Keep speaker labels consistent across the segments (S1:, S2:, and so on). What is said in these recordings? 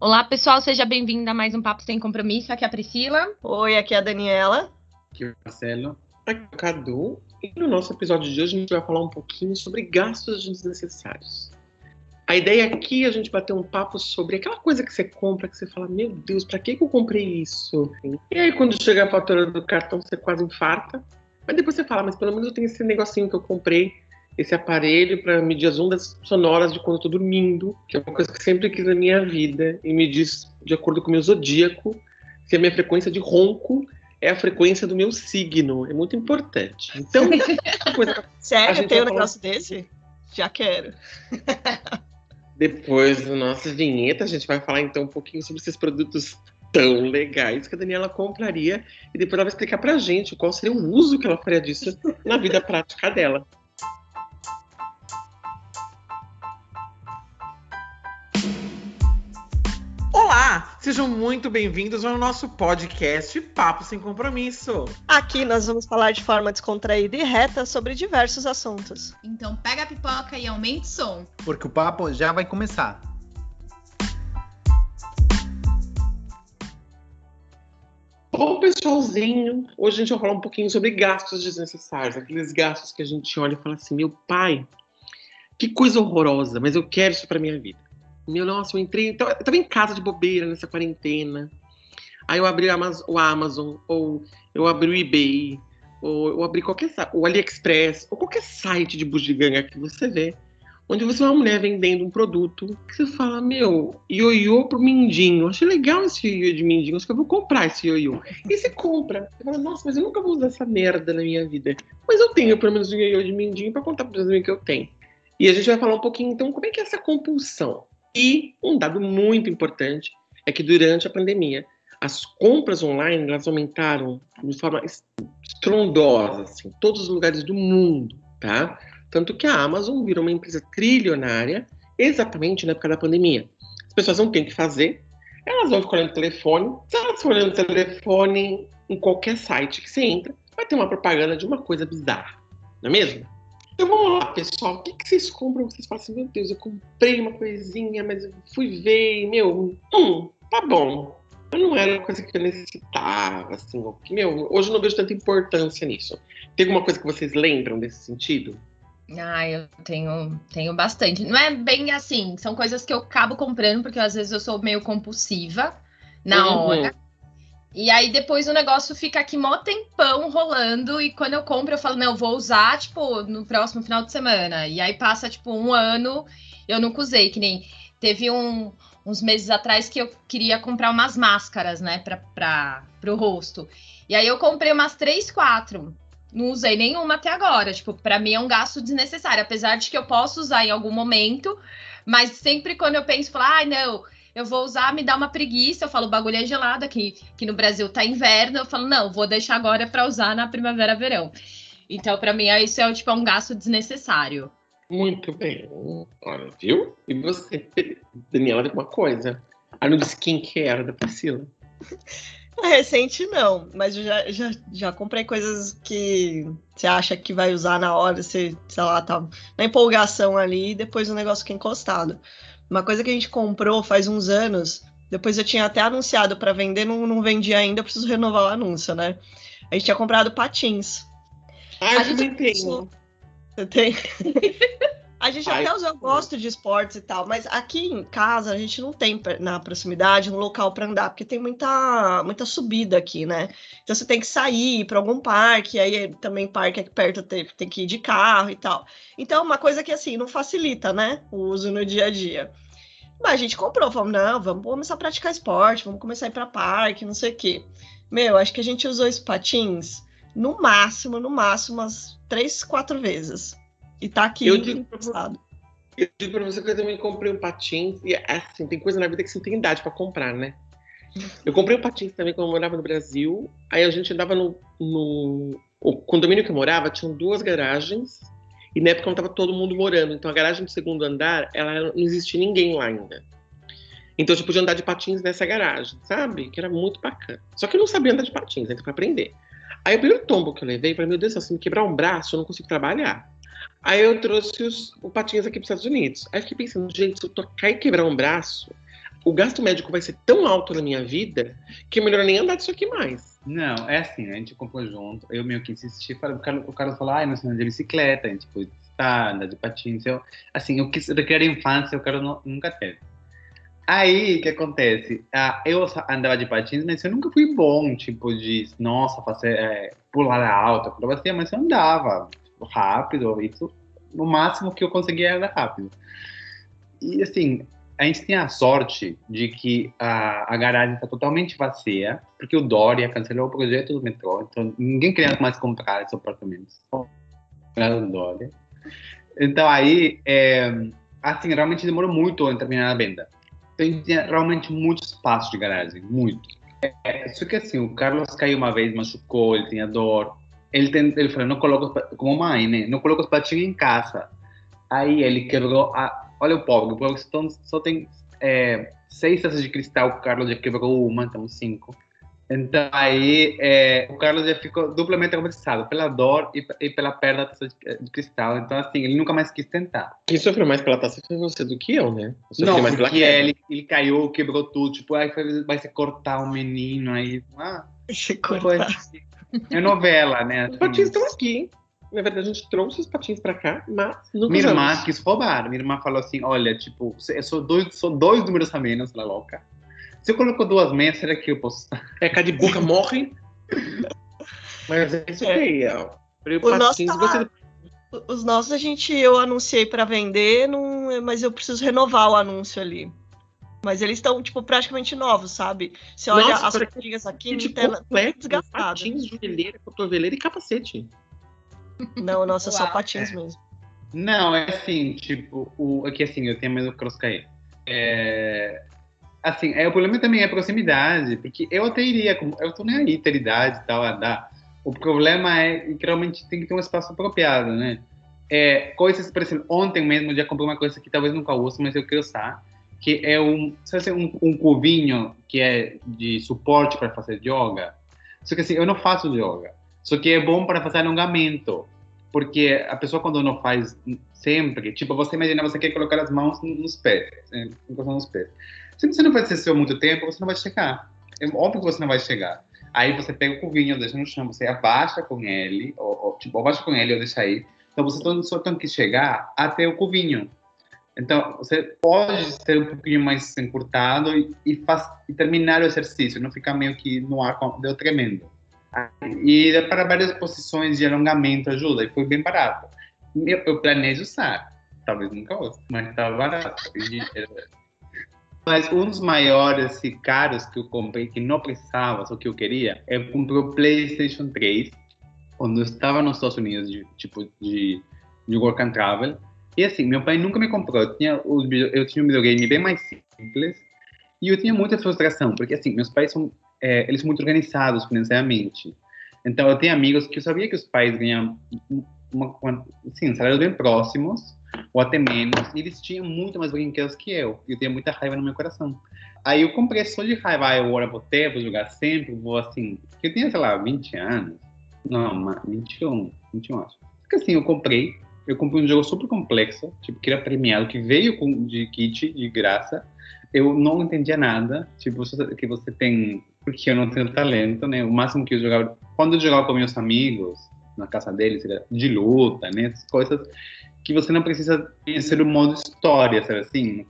S1: Olá, pessoal, seja bem-vindo a mais um Papo Sem Compromisso. Aqui é a Priscila.
S2: Oi, aqui é a Daniela.
S3: Aqui é o Marcelo. Aqui é o Cadu. E no nosso episódio de hoje a gente vai falar um pouquinho sobre gastos desnecessários. A ideia aqui é a gente bater um papo sobre aquela coisa que você compra, que você fala, meu Deus, pra que, que eu comprei isso? E aí quando chega a fatura do cartão, você quase infarta. Mas depois você fala, mas pelo menos eu tenho esse negocinho que eu comprei, esse aparelho para medir as ondas sonoras de quando eu tô dormindo, que é uma coisa que eu sempre quis na minha vida, e me diz, de acordo com o meu zodíaco, se a minha frequência de ronco é a frequência do meu signo. É muito importante. Então,
S2: coisa, Sério, tem um negócio falar... desse? Já quero.
S3: Depois da nossa vinheta, a gente vai falar então um pouquinho sobre esses produtos tão legais que a Daniela compraria e depois ela vai explicar pra gente qual seria o uso que ela faria disso na vida prática dela. Olá, sejam muito bem-vindos ao nosso podcast Papo Sem Compromisso.
S2: Aqui nós vamos falar de forma descontraída e reta sobre diversos assuntos.
S1: Então pega a pipoca e aumente o som.
S4: Porque o papo já vai começar.
S3: Bom, pessoalzinho, hoje a gente vai falar um pouquinho sobre gastos desnecessários, aqueles gastos que a gente olha e fala assim: meu pai, que coisa horrorosa, mas eu quero isso para minha vida. Meu, nossa, eu entrei. Eu tava em casa de bobeira nessa quarentena. Aí eu abri o Amazon, ou eu abri o eBay, ou eu abri qualquer o AliExpress, ou qualquer site de bugiganga que você vê, onde você vê uma mulher vendendo um produto que você fala, meu, ioiô pro mindinho. Achei legal esse ioiô de mindinho, acho que eu vou comprar esse ioiô. E você compra. Você fala, nossa, mas eu nunca vou usar essa merda na minha vida. Mas eu tenho pelo menos um ioiô de mindinho pra contar pra vocês o que eu tenho. E a gente vai falar um pouquinho, então, como é que é essa compulsão? E um dado muito importante é que durante a pandemia, as compras online elas aumentaram de forma estrondosa, assim, todos os lugares do mundo, tá? Tanto que a Amazon virou uma empresa trilionária exatamente na época da pandemia. As pessoas não têm o que fazer, elas vão ficar olhando o telefone. Se elas forem olhando o telefone em qualquer site que você entra, vai ter uma propaganda de uma coisa bizarra, não é mesmo? Então vamos lá, pessoal. O que, que vocês compram? Vocês falam assim, meu Deus, eu comprei uma coisinha, mas eu fui ver e, meu, hum, tá bom. Mas não era uma coisa que eu necessitava, assim. Meu, hoje eu não vejo tanta importância nisso. Tem alguma coisa que vocês lembram desse sentido?
S1: Ah, eu tenho, tenho bastante. Não é bem assim, são coisas que eu acabo comprando, porque às vezes eu sou meio compulsiva na uhum. hora. E aí depois o negócio fica aqui mó tempão rolando. E quando eu compro, eu falo, não, vou usar, tipo, no próximo final de semana. E aí passa, tipo, um ano, eu nunca usei, que nem teve um, uns meses atrás que eu queria comprar umas máscaras, né, pra, pro rosto. E aí eu comprei umas três, quatro. Não usei nenhuma até agora. Tipo, para mim é um gasto desnecessário, apesar de que eu posso usar em algum momento, mas sempre quando eu penso, falar, ai, ah, não, eu vou usar, me dá uma preguiça, eu falo, o bagulho é gelado aqui, que no Brasil tá inverno, eu falo, não, vou deixar agora para usar na primavera, verão. Então, para mim, isso é tipo é um gasto desnecessário.
S3: Muito bem. Olha, viu? E você, Daniela, tem uma coisa. A no skincare da Priscila.
S2: Recente não, mas eu já, já, já comprei coisas que você acha que vai usar na hora, você, sei lá, tá na empolgação ali e depois o negócio fica encostado. Uma coisa que a gente comprou faz uns anos, depois eu tinha até anunciado para vender, não, não vendi ainda, preciso renovar o anúncio, né? A gente tinha comprado patins.
S3: Ah, eu também tenho.
S2: Você tem? A gente Ai, até usa, eu gosto de esportes e tal, mas aqui em casa a gente não tem na proximidade um local para andar, porque tem muita, muita subida aqui, né? Então você tem que sair para algum parque, aí também parque aqui perto tem, tem que ir de carro e tal. Então, uma coisa que assim não facilita, né? O uso no dia a dia. Mas a gente comprou, falamos, não, vamos começar a praticar esporte, vamos começar a ir para parque, não sei o quê. Meu, acho que a gente usou os patins no máximo, no máximo, umas três, quatro vezes. E tá aqui
S3: eu digo emprestado. Eu digo pra você que eu também comprei um patins. E assim, tem coisa na vida que você tem idade pra comprar, né? Eu comprei um patins também quando eu morava no Brasil. Aí a gente andava no, no. O condomínio que eu morava tinha duas garagens. E na época não estava todo mundo morando. Então a garagem do segundo andar, ela não existia ninguém lá ainda. Então eu podia andar de patins nessa garagem, sabe? Que era muito bacana. Só que eu não sabia andar de patins, então para aprender. Aí o primeiro tombo que eu levei, para meu Deus, se me quebrar um braço, eu não consigo trabalhar. Aí eu trouxe os, o patins aqui para os Estados Unidos. Aí fiquei pensando, gente, se eu tocar e quebrar um braço, o gasto médico vai ser tão alto na minha vida que é melhor nem andar disso aqui mais.
S5: Não, é assim, a gente comprou junto, eu meio que insisti, falei, o Carlos, falou, ai, nós andamos de bicicleta, a gente foi estar, andar de patins, eu, assim, eu quis requerer infância, o Carlos nunca teve. Aí, o que acontece? Ah, eu andava de patins, mas eu nunca fui bom, tipo, de, nossa, fazer, é, pular acrobacia, mas eu andava rápido, isso, no máximo que eu conseguia era rápido. E, assim, a gente tem a sorte de que a, a garagem está totalmente vazia, porque o Dória cancelou o projeto do metrô, então ninguém queria mais comprar esses apartamentos. Era Dória. Então aí, é, assim, realmente demorou muito a terminar a venda. Então a gente tinha realmente muito espaço de garagem, muito. É, só que assim, o Carlos caiu uma vez, machucou, ele tinha dor. Ele, tem, ele falou, não coloca, como mãe, né? Não coloca os patinhos em casa. Aí ele quebrou a, Olha o pobre, o pobre só, só tem é, seis taças de cristal, o Carlos já quebrou uma, então cinco. Então aí é, o Carlos já ficou duplamente traumatizado pela dor e, e, pela perda da taça de, de, cristal. Então assim, ele nunca mais quis tentar.
S3: Quem sofreu mais pela taça foi você do que eu, né?
S5: Eu Não, mais porque ele, ele caiu, quebrou tudo. Tipo, aí vai se cortar o um menino aí. Ah,
S2: se cortar.
S5: É novela, né?
S3: Assim, Os patins estão aqui, hein? Na verdade, a gente trouxe os patins pra cá, mas
S5: nunca Minha usamos. irmã quis roubar. Minha irmã falou assim: olha, tipo, são dois, são dois números a menos, ela louca. Se eu coloco duas meias, será que eu posso.
S3: É, cá de boca morre. mas é isso aí, ó.
S2: O nosso tá... você... Os nossos a gente, eu anunciei para vender, não, mas eu preciso renovar o anúncio ali. Mas eles estão, tipo, praticamente novos, sabe? Você olha Nossa, as patinhas aqui,
S3: não tem desgastado. Patins, joelheira, cotoveleira e capacete.
S2: Não, nossa, só patins mesmo.
S5: Não, é assim, tipo, o, aqui assim, eu tenho medo do cross cair. É, assim, é, o problema também é a proximidade, porque eu até iria, eu tô nem aí, ter idade e tal, andar. O problema é que realmente tem que ter um espaço apropriado, né? É, coisas, por exemplo, ontem mesmo eu já comprei uma coisa que talvez nunca use, mas eu quero usar, que é um, sabe, um, um cubinho que é de suporte para fazer yoga. Só que assim, eu não faço yoga. Só que é bom para fazer alongamento, porque a pessoa quando não faz sempre, tipo, você imagina, você quer colocar as mãos nos pés, é, encostando nos pés. Se você não faz isso muito tempo, você não vai chegar. É óbvio que você não vai chegar. Aí você pega o cubinho, deixa no chão, você abaixa com ele, ou, ou tipo, abaixa com ele ou deixa aí. Então você só tem que chegar até o cubinho. Então, você pode ser um pouquinho mais encurtado e, e, faz, e terminar o exercício, não ficar meio que no ar, deu tremendo. E para várias posições de alongamento ajuda, e foi bem barato. Eu, eu planejo usar, talvez nunca use, mas estava barato. Mas um dos maiores e caros que eu comprei, que não precisava, só que eu queria, eu comprei o PlayStation 3, quando eu estava nos Estados Unidos, de, tipo, de, de work and travel. E assim, meu pai nunca me comprou. Eu tinha, eu tinha um videogame bem mais simples. E eu tinha muita frustração, porque assim, meus pais são é, eles são muito organizados financeiramente. Então, eu tenho amigos que eu sabia que os pais ganham uma, uma, assim, salários bem próximos, ou até menos, e eles tinham muito mais brinquedos que eu. E eu tinha muita raiva no meu coração. Aí eu comprei só de raiva, ah, eu agora vou ter, vou jogar sempre, vou assim. Eu tinha, sei lá, 20 anos. Não, 21, 21 acho. Porque assim, eu comprei, eu comprei um jogo super complexo, tipo, que era premiado, que veio com, de kit, de graça. Eu não entendia nada, tipo, que você tem porque eu não tenho talento, né? O máximo que eu jogava, quando eu jogava com meus amigos, na casa deles, de luta, né? Essas coisas que você não precisa conhecer o modo história, sabe assim?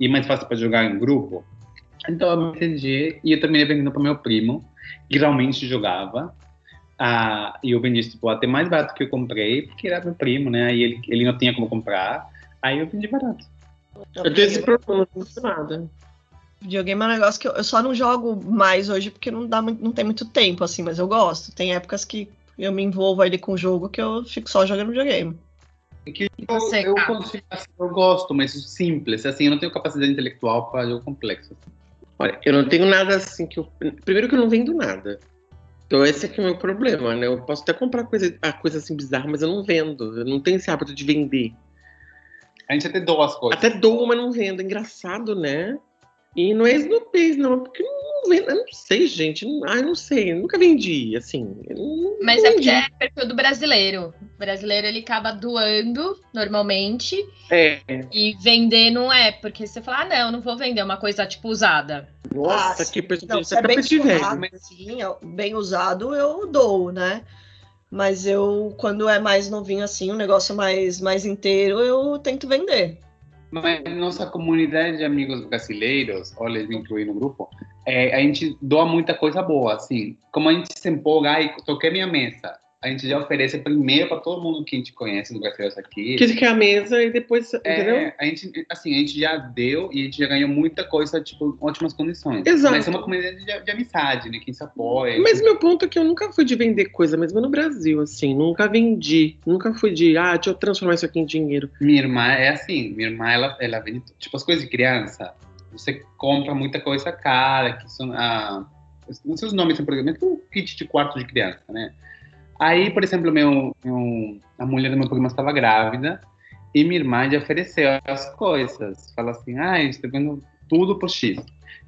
S5: E é mais fácil para jogar em grupo. Então eu me entendi e eu terminei vendendo para meu primo, que realmente jogava. Ah, e eu vendi tipo, até mais barato que eu comprei, porque era meu primo, né? Aí ele, ele não tinha como comprar, aí eu vendi barato.
S3: Eu tenho esse problema, não nada.
S2: Videogame é um negócio que eu, eu, só não jogo mais hoje porque não, dá, não tem muito tempo, assim, mas eu gosto. Tem épocas que eu me envolvo ali com o jogo que eu fico só jogando videogame.
S5: É que eu, Você, eu, consigo, assim, eu gosto, mas simples. Assim, eu não tenho capacidade intelectual para jogo complexo.
S3: Olha, eu não tenho nada assim que eu. Primeiro que eu não vendo nada. Então esse é que é o meu problema, né? Eu posso até comprar coisa, a coisa assim bizarra, mas eu não vendo. Eu não tenho esse hábito de vender.
S5: A gente até doa as coisas.
S3: Até doa, mas não vendo. É engraçado, né? E não é Snoopy, não, porque não, eu não sei, gente. Não, ah, não sei, nunca vendi, assim.
S1: Mas
S3: é
S1: porque é perfil do brasileiro. O brasileiro ele acaba doando normalmente
S3: É.
S1: e vender não é, porque você fala, ah, não, não vou vender uma coisa tipo usada.
S3: Nossa,
S2: Ah,
S3: que pessoa
S2: se é bem usado,
S3: mas-
S2: assim, é bem usado, eu dou, né? Mas eu, quando é mais novinho assim, um negócio mais, mais inteiro, eu tento vender.
S5: Mas nossa comunidade de amigos brasileiros, olha, me incluí no grupo, é, a gente doa muita coisa boa, assim. Como a gente se empolga, ai, toquei minha mesa. A gente já oferece primeiro para todo mundo que a gente conhece no brasileiros aqui.
S3: Que quer a mesa e depois, entendeu?
S5: É, a gente, assim, a gente já deu e a gente já ganhou muita coisa, tipo, ótimas condições.
S3: Exato.
S5: Mas é uma comunidade de, de amizade, né? Quem se apoia.
S3: Mas meu ponto é que eu nunca fui de vender coisa mesmo no Brasil, assim. Nunca vendi. Nunca fui de, ah, deixa eu transformar isso aqui em dinheiro.
S5: Minha irmã é assim, minha irmã, ela, ela vende, tipo, as coisas de criança, você compra muita coisa cara, que são, ah, não sei os nomes, por exemplo, um kit de quarto de criança, né? Aí, por exemplo, meu, meu, a mulher do meu primo estava grávida e minha irmã já ofereceu as coisas. Fala assim, ah, estou vendo tudo por X.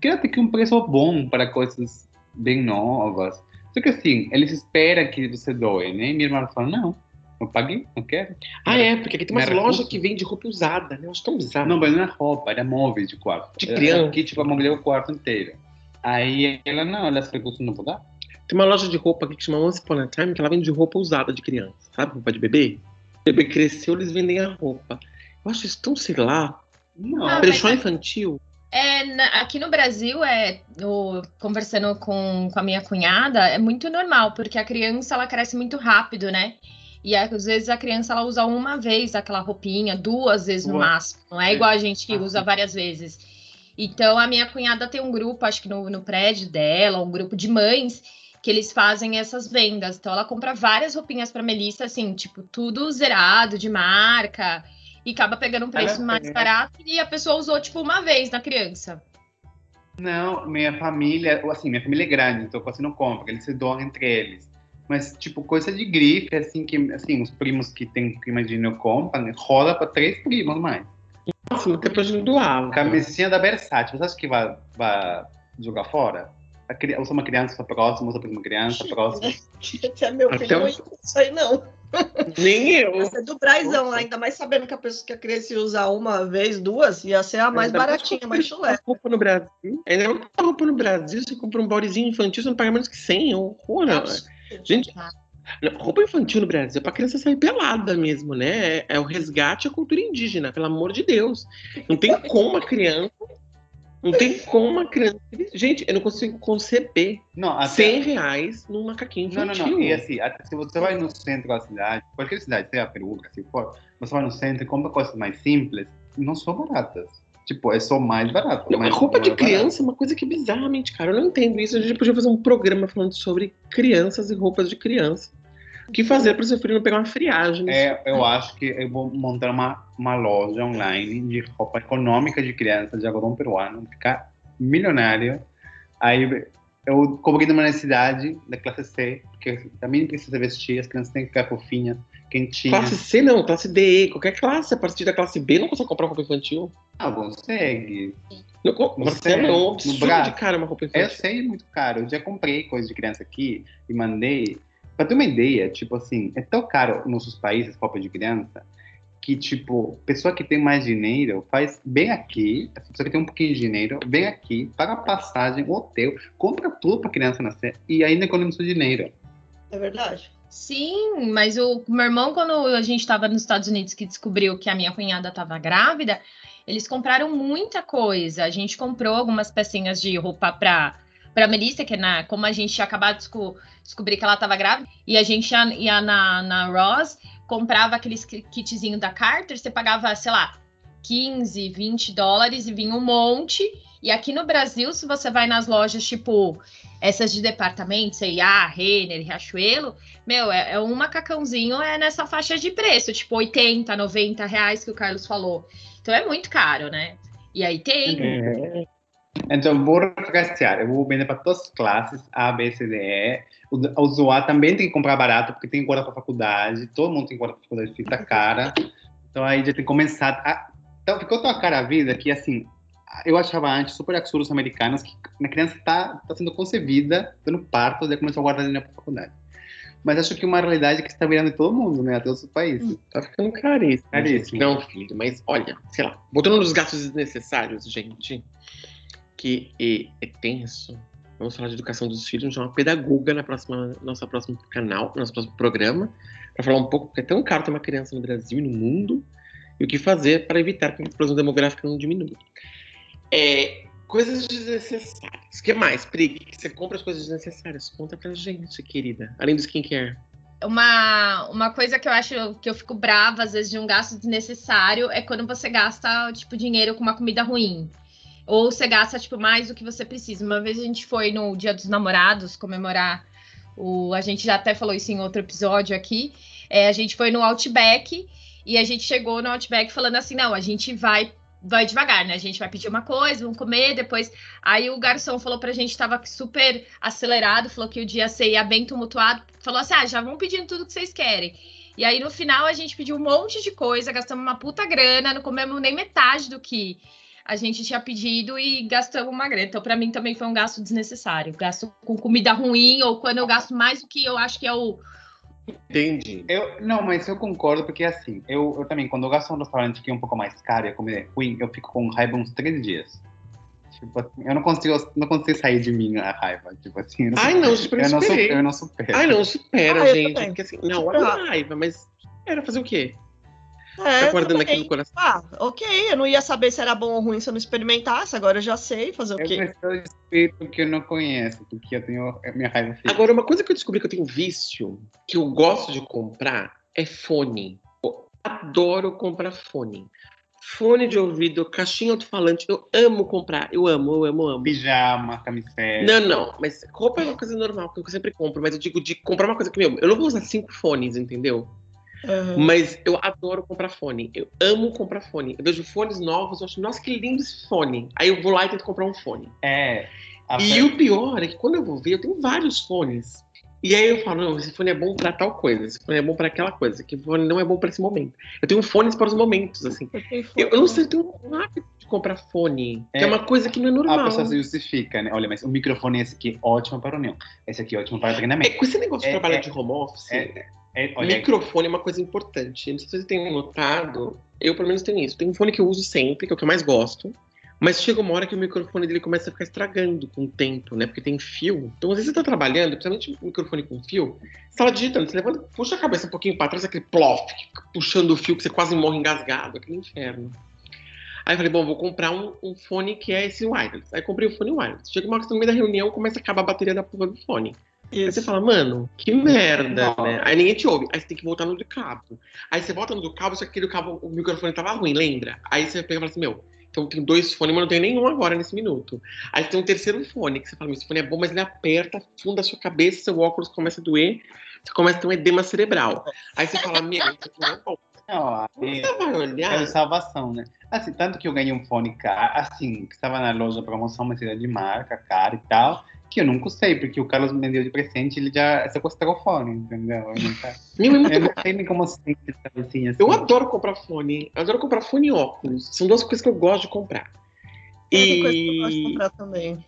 S5: Que ela tem que um preço bom para coisas bem novas. Só que assim, eles esperam que você doe, né? E minha irmã fala, não, eu paguei, não quero.
S3: Ah, é, porque aqui tem umas
S5: era
S3: lojas que vendem roupa usada, né? Eu acho tão bizarro.
S5: Não, mas não é roupa, era móveis de quarto.
S3: De
S5: Era
S3: criança.
S5: Que, tipo, a mulher o quarto inteiro. Aí ela, não, ela recusou, não vou dar.
S3: Tem uma loja de roupa aqui que chama Once Upon a Time, que ela vende roupa usada de criança, sabe? Roupa de bebê. O bebê cresceu, eles vendem a roupa. Eu acho isso tão, sei lá,
S5: Não.
S1: Ah,
S3: brechó
S1: mas-
S3: infantil.
S1: É, na- aqui no Brasil, é, o- conversando com, com a minha cunhada, é muito normal, porque a criança ela cresce muito rápido, né? E às vezes a criança ela usa uma vez aquela roupinha, duas vezes no
S5: Ué.
S1: máximo. Não é igual a gente que
S5: Ah,
S1: usa várias vezes. Então a minha cunhada tem um grupo, acho que no, no prédio dela, um grupo de mães que eles fazem essas vendas. Então ela compra várias roupinhas para Melissa, assim, tipo, tudo zerado de marca e acaba pegando um preço
S5: Ela
S1: mais barato e a pessoa usou tipo uma vez na criança.
S5: Não, minha família, assim, minha família é grande, então quase não compra, eles se doam entre eles. Mas, tipo, coisa de grife, assim, que, assim, os primos que têm prima de dinheiro compram, rola para três primos mais.
S3: Nossa, depois não doava.
S5: Camisinha da Versace, você acha que vai, vai jogar fora? A Usa uma criança próxima, usa uma criança próxima.
S2: Até meu
S3: Até
S2: filho não
S3: um-
S2: ia isso aí, não.
S3: Nem eu.
S2: Ia ser do Braizão lá, ainda mais sabendo que a pessoa que a criança ia usar uma vez, duas, ia ser a mais
S3: Ainda
S2: baratinha, mais chulé.
S3: roupa no Brasil. Ainda mais roupa no Brasil, você compra um bodyzinho infantil, você não paga menos que 100. É horror, né? Gente, não, roupa infantil no Brasil é pra criança sair pelada mesmo, né? É, é o resgate à cultura indígena, pelo amor de Deus. Não tem como a criança. Não tem como uma criança. Gente, eu não consigo conceber
S5: Não, até...
S3: 100 reais num macaquinho
S5: Não, não, não. E assim, se você vai no centro da cidade, qualquer cidade, seja Peru, se for, você vai no centro e compra coisas mais simples, não são baratas. Tipo, é só mais barato.
S3: Não,
S5: mas
S3: a roupa
S5: não
S3: de
S5: é barato.
S3: criança é uma coisa que é bizarramente cara. Eu não entendo isso. A gente podia fazer um programa falando sobre crianças e roupas de criança. O que fazer para o seu filho não pegar uma friagem?
S5: É, eu acho que eu vou montar uma, uma loja online de roupa econômica de criança, de algodão peruano, ficar milionário. Aí eu cobri numa necessidade da classe C, porque também precisa vestir, as crianças têm que ficar fofinhas, quentinhas.
S3: Classe C não, classe D, qualquer classe. A partir da classe B não consegue comprar roupa infantil.
S5: Ah, consegue. No
S3: Marcelo, é um absurdo de cara uma roupa
S5: Eu
S3: infantil.
S5: sei, é muito caro. Eu já comprei coisa de criança aqui e mandei. Pra ter uma ideia, tipo assim, é tão caro nos nossos países roupa de criança que, tipo, pessoa que tem mais dinheiro faz bem aqui, a pessoa que tem um pouquinho de dinheiro, vem aqui, paga passagem, hotel, compra tudo pra criança nascer e ainda economiza dinheiro.
S2: É verdade.
S1: Sim, mas o meu irmão, quando a gente estava nos Estados Unidos, que descobriu que a minha cunhada estava grávida, eles compraram muita coisa. A gente comprou algumas pecinhas de roupa para para Melissa, que é na, como a gente tinha acabado de desco- descobrir que ela estava grávida, e a gente ia, ia na, na Ross, comprava aqueles ki- kitzinho da Carter, você pagava, sei lá, 15, 20 dólares e vinha um monte. E aqui no Brasil, se você vai nas lojas tipo essas de departamento, C&A, Renner, Riachuelo, meu, é, é um macacãozinho é nessa faixa de preço, tipo 80, 90 reais que o Carlos falou. Então é muito caro, né? E aí tem.
S3: É.
S5: Então, vou regastear, eu vou vender para todas as classes, A, B, C, D, E. O, o zoar também tem que comprar barato, porque tem guarda para faculdade, todo mundo tem guarda para faculdade, fita cara. Então aí já tem que começar. A... Então ficou tão cara a vida que, assim, eu achava antes super absurdo os americanos que a criança está tá sendo concebida, dando parto, daí começou a guardar dinheiro para faculdade. Mas acho que uma realidade que está virando em todo mundo, né? Até os países.
S3: Tá ficando caríssimo.
S5: Caríssimo.
S3: Não, filho, mas olha, sei lá, voltando nos gastos desnecessários, gente, que é, é tenso. Vamos falar de educação dos filhos, vamos chamar uma pedagoga na próxima, nosso próximo canal, nosso próximo programa, para falar um pouco, porque é tão caro ter uma criança no Brasil e no mundo, e o que fazer para evitar que a explosão demográfica não diminua. É, coisas desnecessárias. O que mais, Pri? Você compra as coisas desnecessárias? Conta pra gente, querida. Além do skincare.
S1: Uma, uma coisa que eu acho que eu fico brava, às vezes, de um gasto desnecessário é quando você gasta, tipo, dinheiro com uma comida ruim. Ou você gasta, tipo, mais do que você precisa. Uma vez a gente foi no Dia dos Namorados comemorar o. A gente já até falou isso em outro episódio aqui. É, a gente foi no Outback e a gente chegou no Outback falando assim: não, a gente vai vai devagar, né? A gente vai pedir uma coisa, vamos comer, depois. Aí o garçom falou pra gente, tava super acelerado, falou que o dia ia bem tumultuado, falou assim: ah, já vão pedindo tudo que vocês querem. E aí no final a gente pediu um monte de coisa, gastamos uma puta grana, não comemos nem metade do que a gente tinha pedido e gastamos uma grana. Então, para mim também foi um gasto desnecessário. Gasto com comida ruim, ou quando eu gasto mais do que eu acho que é o,
S3: Entendi.
S5: Eu, não, mas eu concordo, porque assim, eu, eu também, quando eu gasto um restaurante que é um pouco mais caro e a comida é ruim, eu fico com raiva uns três dias. Tipo assim, eu não consigo, não consigo sair de mim a raiva. Tipo assim, eu não,
S3: Ai, não, super
S5: eu, não supero, eu não supero.
S3: Ai, não, supera,
S2: Ah, eu
S3: gente. Porque assim, não, olha raiva, mas era fazer o quê?
S2: É,
S3: tá guardando aqui no coração.
S2: Ah, ok, eu não ia saber se era bom ou ruim se eu não experimentasse, agora eu já sei fazer o
S5: Eu
S2: quê.
S5: preciso de espírito que eu não conheço, porque eu tenho a minha raiva fica.
S3: Agora, uma coisa que eu descobri que eu tenho vício, que eu gosto de comprar, é fone. Eu adoro comprar fone. Fone de ouvido, caixinha alto-falante, eu amo comprar. Eu amo, eu amo, eu amo.
S5: Pijama, camiseta.
S3: Não, não, mas roupa é uma coisa normal, que eu sempre compro, mas eu digo de comprar uma coisa que, meu, eu não vou usar cinco fones, entendeu?
S2: Aham.
S3: Mas eu adoro comprar fone. Eu amo comprar fone. Eu vejo fones novos, eu acho, nossa, que lindo esse fone. Aí eu vou lá e tento comprar um fone.
S5: É. a
S3: E o pior é que quando eu vou ver, eu tenho vários fones. E aí eu falo, não, esse fone é bom pra tal coisa, esse fone é bom pra aquela coisa, que fone não é bom pra esse momento. Eu tenho fones para os momentos, assim.
S2: Eu
S3: Eu, eu não sei, eu tenho um hábito de comprar fone, que é
S5: É.
S3: uma coisa que não é
S5: A
S3: normal.
S5: pessoa se justifica, né? Olha, mas o microfone esse aqui é ótimo para reunião. Esse aqui é ótimo para
S3: É,
S5: treinamento.
S3: com esse negócio de
S5: É,
S3: trabalhar
S5: é,
S3: de home office,
S5: É, olha,
S3: microfone é uma coisa importante. Não sei se vocês têm notado, eu pelo menos tenho isso. Tem um fone que eu uso sempre, que é o que eu mais gosto. Mas chega uma hora que o microfone dele começa a ficar estragando com o tempo, né? Porque tem fio. Então, às vezes você tá trabalhando, principalmente microfone com fio, você lá digitando, você levanta, puxa a cabeça um pouquinho pra trás, aquele plof, puxando o fio que você quase morre engasgado, aquele inferno. Aí eu falei, bom, vou comprar um, um fone que é esse wireless. Aí comprei o fone wireless. Chega uma hora que no meio da reunião, começa a acabar a bateria da porra do fone. Aí você fala, mano, que merda,
S5: Não.
S3: né? Aí ninguém te ouve. Aí você tem que voltar no do cabo. Aí você volta no do cabo, só que aquele cabo, o microfone tava ruim, lembra? Aí você pega e fala assim, meu, então tem dois fones, mas não tem nenhum agora nesse minuto. Aí você tem um terceiro fone, que você fala, meu, esse fone é bom, mas ele aperta, funda a sua cabeça, seu óculos começa a doer, você começa a ter um edema cerebral. Aí você fala, meu, aqui não é bom.
S5: Não, aí
S3: Você vai
S5: é
S3: olhar.
S5: salvação, né? Assim, tanto que eu ganhei um fone caro, assim, que estava na loja promoção, mas era de marca, caro e tal, que eu nunca usei, porque o Carlos me deu de presente ele já sequestrou o fone, entendeu? Eu, nunca,
S3: Meu, é muito
S5: eu
S3: bom.
S5: não sei nem como essa cabecinha assim.
S3: Eu adoro comprar fone. Eu adoro comprar fone e óculos. São duas coisas que eu gosto de comprar.
S2: É, tem coisa que eu gosto de
S3: E,
S2: comprar também.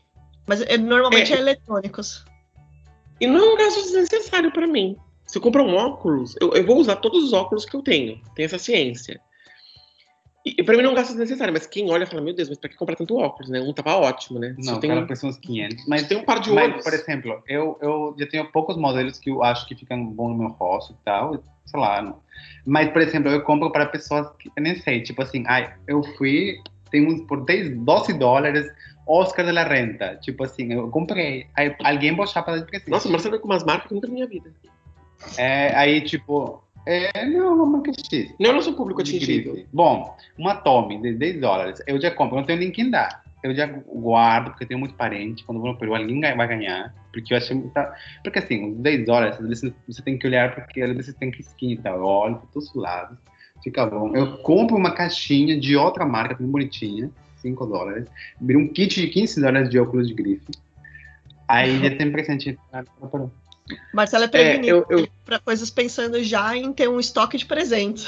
S2: Mas é, normalmente é, eletrônicos.
S3: e não é um gasto desnecessário pra mim. Se eu comprar um óculos, eu, eu vou usar todos os óculos que eu tenho. Tem essa ciência. E, e pra mim não é um gasto desnecessário, mas quem olha fala, meu Deus, mas pra que comprar tanto óculos, né? Um tava ótimo, né?
S5: Não,
S3: tem,
S5: cara, preço uns 500.
S3: mas
S5: Mas,
S3: tem um par de
S5: mas,
S3: olhos.
S5: por exemplo, eu, eu já tenho poucos modelos que eu acho que ficam bons no meu rosto e tal, sei lá. Não. Mas, por exemplo, eu compro para pessoas que eu nem sei, tipo assim, ai, eu fui, tem uns por 10, 12 dólares, Oscar de la Renta. Tipo assim, eu comprei. Aí alguém vou achar para dar de presente.
S3: Nossa, o Marcelo com umas marcas que nunca na minha vida.
S5: É, aí, tipo, é, não, uma marca X.
S3: Não é o nosso público atingido.
S5: Bom, uma Tommy de 10 dólares, eu já compro, eu não tenho nem quem dar. Eu já guardo, porque eu tenho muito parente. Quando eu vou no Peru, alguém vai ganhar. Porque eu acho muita. Porque assim, os 10 dólares, às vezes você tem que olhar, porque às vezes tem que skin e tal. Eu olho por todos os lados, fica bom. Eu compro uma caixinha de outra marca, bem bonitinha, 5 dólares. Um kit de 15 dólares de óculos de grife. Aí já tem presente. no Peru.
S2: Marcelo é
S3: É,
S2: prevenido
S3: eu, eu,
S2: para coisas pensando já em ter um estoque de presentes.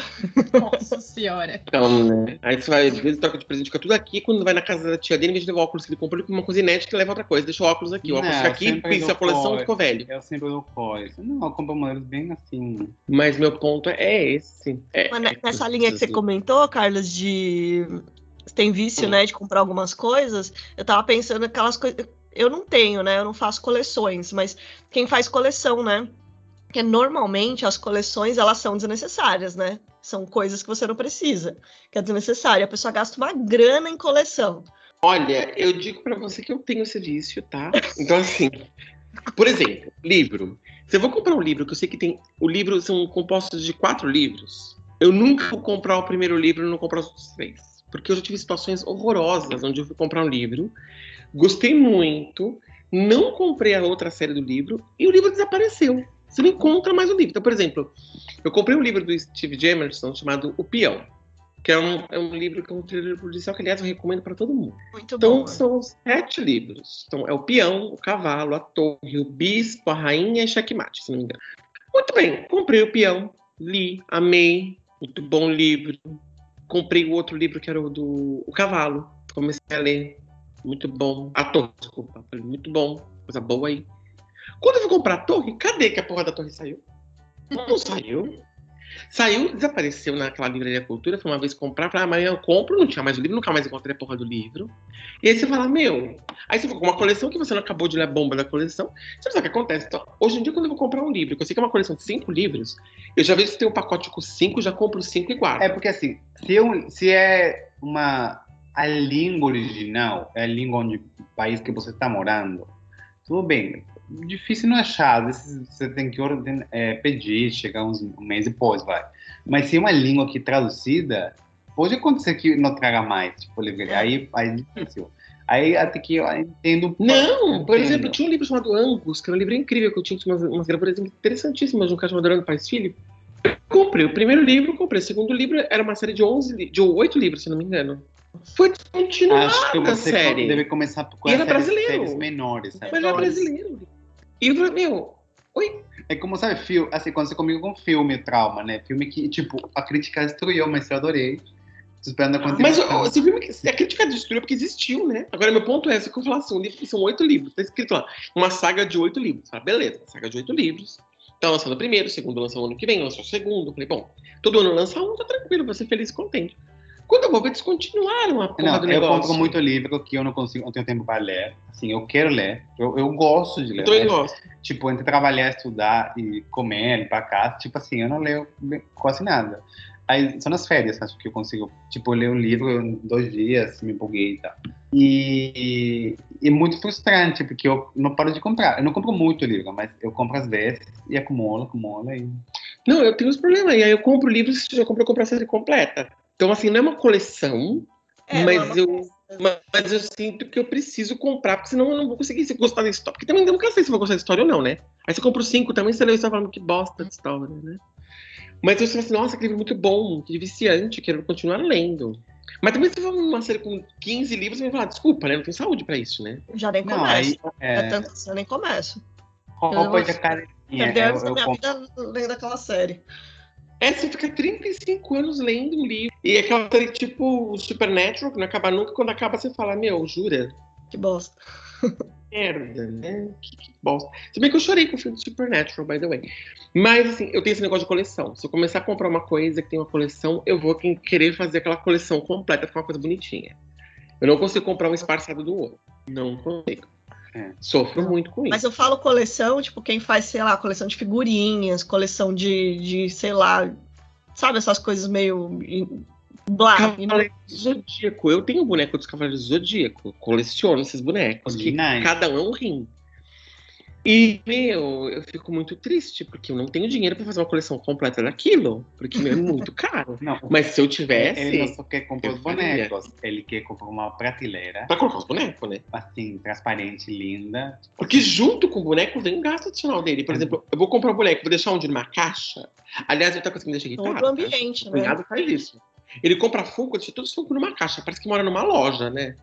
S1: Nossa senhora.
S3: Então, né? Aí você vai, às vezes, toca de presente, fica tudo aqui. Quando vai na casa da tia dele, em vez de levar o óculos que ele comprou, ele compra uma coisa inédita e leva outra coisa. Deixa o óculos aqui. O óculos
S5: Não,
S3: fica aqui, pensa a coleção,
S5: fora.
S3: ficou velho.
S5: Eu sempre dou coisa. Não, eu compro modelos bem assim.
S3: Mas meu ponto é esse. É, é
S2: nessa linha que você comentou, Carlos, de você tem vício,
S3: Hum.
S2: né, de comprar algumas coisas, eu tava pensando aquelas coisas. Eu não tenho, né? Eu não faço coleções, mas quem faz coleção, né? Porque normalmente as coleções elas são desnecessárias, né? São coisas que você não precisa, que é desnecessário. A pessoa gasta uma grana em coleção.
S3: Olha, eu digo pra você que eu tenho esse vício, tá? Então, assim, por exemplo, livro. Se eu vou comprar um livro, que eu sei que tem. O livro são compostos de quatro livros, eu nunca vou comprar o primeiro livro e não comprar os outros três. Porque eu já tive situações horrorosas onde eu fui comprar um livro, gostei muito, não comprei a outra série do livro e o livro desapareceu. Você não encontra mais o livro. Então, por exemplo, eu comprei um livro do Steve Jamerson chamado O Peão, que é um, é um livro que é um thriller policial que, aliás, eu recomendo para todo mundo.
S2: Muito
S3: Então,
S2: bom.
S3: são sete livros. Então, é o peão, o cavalo, a torre, o bispo, a rainha e checkmate, se não me engano. Muito bem, comprei o peão, li, amei, muito bom livro. Comprei o outro livro que era o do o cavalo, comecei a ler, muito bom. A torre, desculpa, falei, muito bom, coisa boa aí. Quando eu fui comprar a torre, cadê que a porra da torre saiu? Não saiu. Saiu, desapareceu naquela livraria Cultura, foi uma vez comprar, falei, amanhã eu compro, não tinha mais o livro, nunca mais encontrei a porra do livro. E aí você fala, meu, aí você ficou com uma coleção que você não acabou de ler a bomba da coleção. Você sabe o que acontece? Então, hoje em dia, quando eu vou comprar um livro, que eu sei que é uma coleção de cinco livros, eu já vejo se tem um pacote com cinco, já compro cinco e guardo.
S5: É porque assim, se, eu, se é uma a língua original, é a língua onde o país que você está morando, tudo bem. Difícil não achar, vezes você tem que é, pedir, chegar uns um mês depois, vai. Mas se é uma língua que traduzida, pode acontecer que não traga mais, tipo, aí, aí é difícil. Aí até que eu entendo.
S3: Não, por
S5: entendo.
S3: exemplo, tinha um livro chamado Angus, que era um livro incrível, que eu tinha umas, umas gravadoras interessantíssimas de um cara chamado Orlando Pais Filho. Eu comprei o primeiro livro, comprei o segundo livro, era uma série de 11, li- de 8 livros, se não me engano. Foi descontinuada
S5: Acho que
S3: a
S5: você
S3: série.
S5: deve começar com
S3: E era
S5: as séries,
S3: brasileiro.
S5: séries menores, sabe?
S3: Mas era brasileiro. E eu falei, meu, oi?
S5: É como, sabe, filme, assim, aconteceu comigo com filme, trauma, né? Filme que, tipo, a crítica destruiu, mas eu adorei. Tô esperando acontecer.
S3: Mas esse filme, a crítica destruiu porque existiu, né? Agora, meu ponto é, se eu falar assim, um livro são oito livros, tá escrito lá, uma saga de oito livros. Fala, beleza, uma saga de oito livros. Tá lançando o primeiro, o segundo lança o ano que vem, lança o segundo. Falei, bom, todo ano lança um, tá tranquilo, vou ser feliz e contente. Quando eu vou ver, descontinuaram a porra
S5: Não,
S3: do
S5: eu
S3: negócio.
S5: compro muito livro que eu não consigo, não tenho tempo para ler. Assim, eu quero ler, eu, eu gosto de ler.
S3: Eu também gosto.
S5: tipo, entre trabalhar, estudar e comer, ir pra casa, tipo assim, eu não leio quase nada. Aí, só nas férias, acho que eu consigo, tipo, ler um livro em dois dias, me empolguei e tal. E, e é muito frustrante, porque eu não paro de comprar. Eu não compro muito livro, mas eu compro às vezes e acumulo, acumulo e...
S3: Não, eu tenho os problemas. E aí eu compro livros, se eu compro, eu compro a série completa. Então, assim, não é uma coleção,
S2: É,
S3: mas
S2: não é uma
S3: eu. Mas, mas eu sinto que eu preciso comprar, porque senão eu não vou conseguir se gostar da história. Porque também eu nunca sei se eu vou gostar da história ou não, né? Aí você compra os cinco também, você lê e você tá falando que bosta de história, né? Mas eu falo assim, nossa, que livro muito bom, que viciante, quero continuar lendo. Mas também se for uma série com 15 livros, você vai falar, desculpa, né? Não tem saúde pra isso, né?
S2: Já nem
S5: Não,
S2: começo.
S5: aí...
S2: É,
S5: É,
S2: tanto assim, eu nem começo.
S5: roupa
S2: eu-
S5: de academia.
S2: Perdi
S5: Eu,
S2: anos da
S5: eu
S2: minha
S5: compro
S2: vida lendo aquela série.
S3: É, você fica 35 anos lendo um livro. E é aquela série tipo Supernatural, que não acaba nunca, quando acaba você fala, meu, jura?
S2: Que bosta.
S3: merda, né? Que, que bosta. Se bem que eu chorei com o filme de Supernatural, by the way. Mas, assim, eu tenho esse negócio de coleção. Se eu começar a comprar uma coisa que tem uma coleção, eu vou querer fazer aquela coleção completa, ficar uma coisa bonitinha. Eu não consigo comprar um esparçado do outro. Não consigo.
S5: É.
S3: Sofro
S2: Não.
S3: muito com isso.
S2: Mas eu falo coleção, tipo, quem faz, sei lá, coleção de figurinhas, coleção de, de sei lá, sabe, essas coisas meio. Blá. não-
S3: Cavaleiro do Zodíaco. Eu tenho um boneco dos Cavaleiros do Zodíaco. Coleciono esses bonecos. Que cada um é um rim. E, meu, eu fico muito triste, porque eu não tenho dinheiro pra fazer uma coleção completa daquilo. Porque meu, é muito caro.
S5: Não,
S3: Mas se eu
S5: ele
S3: tivesse.
S5: não só quer comprar
S3: eu
S5: os
S3: faria.
S5: bonecos, ele quer comprar uma prateleira,
S3: Pra colocar os bonecos, né?
S5: assim, transparente, linda.
S3: Porque junto com o boneco vem um gasto adicional dele. Por exemplo, eu vou comprar um boneco, vou deixar onde numa caixa. Aliás, outra coisa que me deixa irritado.
S2: Todo ambiente,
S3: O
S2: né?
S3: cunhado faz isso. Ele compra Funko, deixa todos os Funko numa caixa. Parece que mora numa loja, né?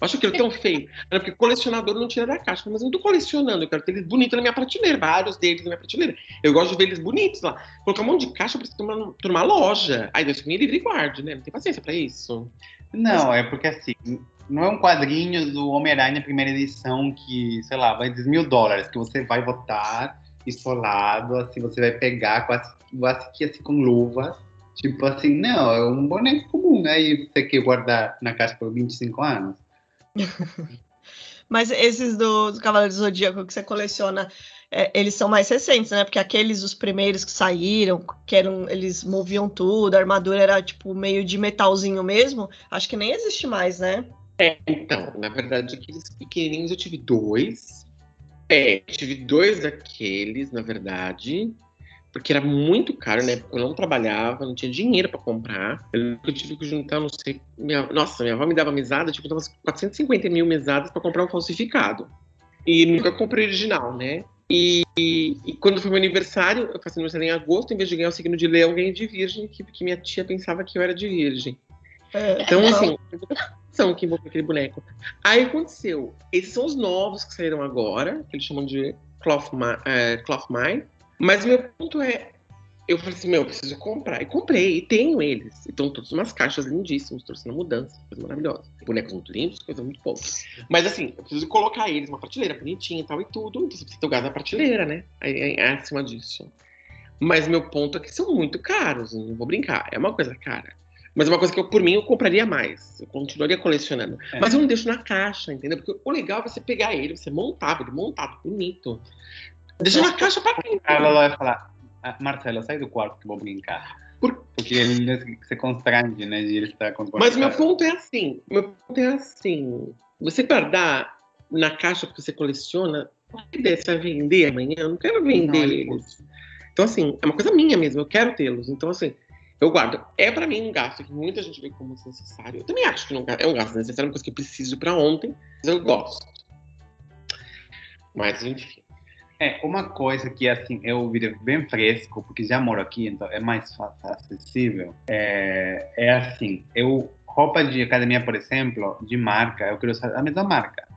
S3: Acho aquilo tão feio. Era porque colecionador não tira da caixa. Mas eu não tô colecionando, eu quero ter eles bonitos na minha prateleira. Vários deles na minha prateleira. Eu gosto de ver eles bonitos lá. Colocar um monte de caixa pra numa, numa loja. Aí Deus me livre e guarde, né? Não tem paciência pra isso.
S5: Não, é porque assim, não é um quadrinho do Homem-Aranha primeira edição que, sei lá, vai de mil dólares, que você vai votar isolado, assim, você vai pegar quase, quase que assim com luvas. Tipo assim, não, é um boneco comum, né? E você quer guardar na caixa por 25 anos.
S2: Mas esses do, do Cavaleiro do Zodíaco que você coleciona, é, eles são mais recentes, né? Porque aqueles, os primeiros que saíram, que eram, eles moviam tudo, a armadura era tipo meio de metalzinho mesmo, acho que nem existe mais, né?
S3: É, então, na verdade, aqueles pequenininhos eu tive dois. É, tive dois daqueles, na verdade porque era muito caro, né? Eu não trabalhava, não tinha dinheiro para comprar. Eu, tive que juntar, não sei. Minha, nossa, minha avó me dava mesada, tipo, umas 450 mil mesadas para comprar um falsificado. E nunca comprei original, né? E, e, e, quando foi meu aniversário, eu faço aniversário em agosto, em vez de ganhar o signo de leão, ganhei de virgem, que, que minha tia pensava que eu era de virgem. É, então, não. assim, são que envolveu aquele boneco. Aí aconteceu. Esses são os novos que saíram agora, que eles chamam de Cloth, uh, Cloth Mine. Mas meu ponto é, eu falei assim, meu, eu preciso comprar. E comprei, e tenho eles. Então, todas umas caixas lindíssimas, trouxe mudança, coisa maravilhosa. Bonecos muito lindos, coisa muito boa. Mas assim, eu preciso colocar eles numa prateleira bonitinha e tal e tudo. Então você precisa ter o gás na prateleira, né? Aí, é acima disso. Mas meu ponto é que são muito caros, não vou brincar. É uma coisa cara. Mas é uma coisa que eu, por mim, eu compraria mais. Eu continuaria colecionando. É. Mas eu não deixo na caixa, entendeu? Porque o legal é você pegar ele, você montar, ele montado, bonito. Deixa na caixa pra quem?
S5: Ela vai falar, ah, Marcelo, sai do quarto que vou brincar. Por... Porque ele se constrange, né, de ele estar com
S3: Mas meu ponto é assim, meu ponto é assim, você guardar na caixa que você coleciona, você vai vender amanhã? Eu não quero vender não, eles. Então, assim, é uma coisa minha mesmo, eu quero tê-los. Então, assim, eu guardo. É para mim um gasto que muita gente vê como desnecessário. Eu também acho que não é um gasto necessário, uma coisa que eu preciso para ontem, mas eu gosto. Mas, enfim.
S5: É, uma coisa que assim eu virei bem fresco, porque já moro aqui, então é mais fácil, acessível. É, é assim, eu roupa de academia, por exemplo, de marca, eu quero usar a mesma marca,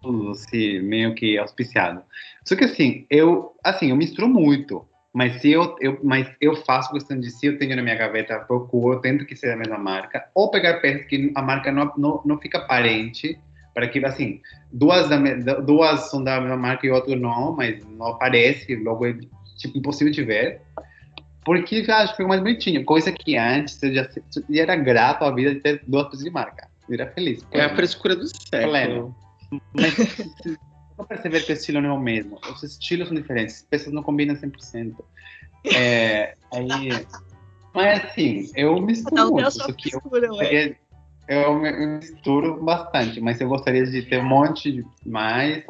S5: tudo assim, meio que auspiciado. Só que assim, eu assim, eu misturo muito. Mas se eu, eu, mas eu faço questão de se eu tenho na minha gaveta, procuro, tento que seja a mesma marca, ou pegar peças que a marca não, não, não fica aparente, para que assim duas da, duas são da mesma marca e outra não, mas não aparece, logo é tipo impossível de ver. Porque já acho que foi mais bonitinho. Coisa que antes eu já, já era grato à vida de ter duas peças de marca. Eu era feliz.
S3: É a frescura do século.
S5: Mas não perceber que o estilo não é o mesmo. Os estilos são diferentes. As peças não combinam 100%. É, aí, mas assim, eu misturo
S2: não,
S5: muito.
S2: Isso que eu,
S5: eu misturo bastante, mas eu gostaria de ter um monte de mais.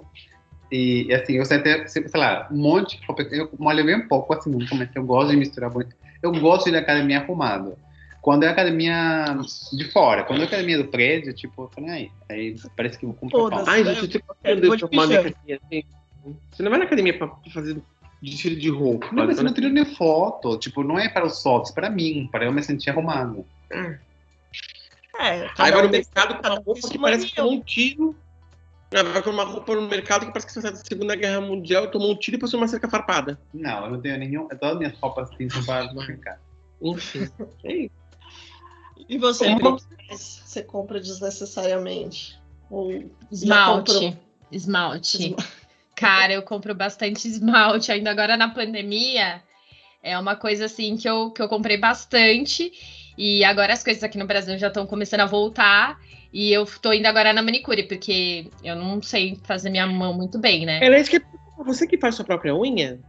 S5: E, assim, eu sei ter, sei lá, um monte de roupa. Eu molho bem pouco, assim, mas eu gosto de misturar muito. Eu gosto de academia arrumado. Quando é academia de fora, quando é academia do prédio, tipo, eu falei, aí, aí parece que eu vou comprar.
S3: Ai, gente, tipo, eu de academia, assim. Você não vai na academia pra fazer desfile de roupa.
S5: Não, mas você não tira nem foto. Tipo, não é para os fotos, para mim, para eu me sentir arrumado.
S3: Hum. É, Aí vai no mercado com uma roupa que parece que tomou um tiro. Vai com uma roupa no mercado que parece que você sai da Segunda Guerra Mundial, tomou um tiro e passou uma cerca farpada.
S5: Não, eu não tenho nenhum. Todas as minhas roupas assim são para no mercado.
S3: Enfim. é.
S2: E você, você compra desnecessariamente? Ou
S1: esmalte. Esmalte. Cara, eu compro bastante esmalte. Ainda agora na pandemia, é uma coisa assim que eu, que eu comprei bastante. E agora as coisas aqui no Brasil já estão começando a voltar. E eu tô indo agora na manicure, porque eu não sei fazer minha mão muito bem, né?
S3: Ela é que você que faz sua própria unha?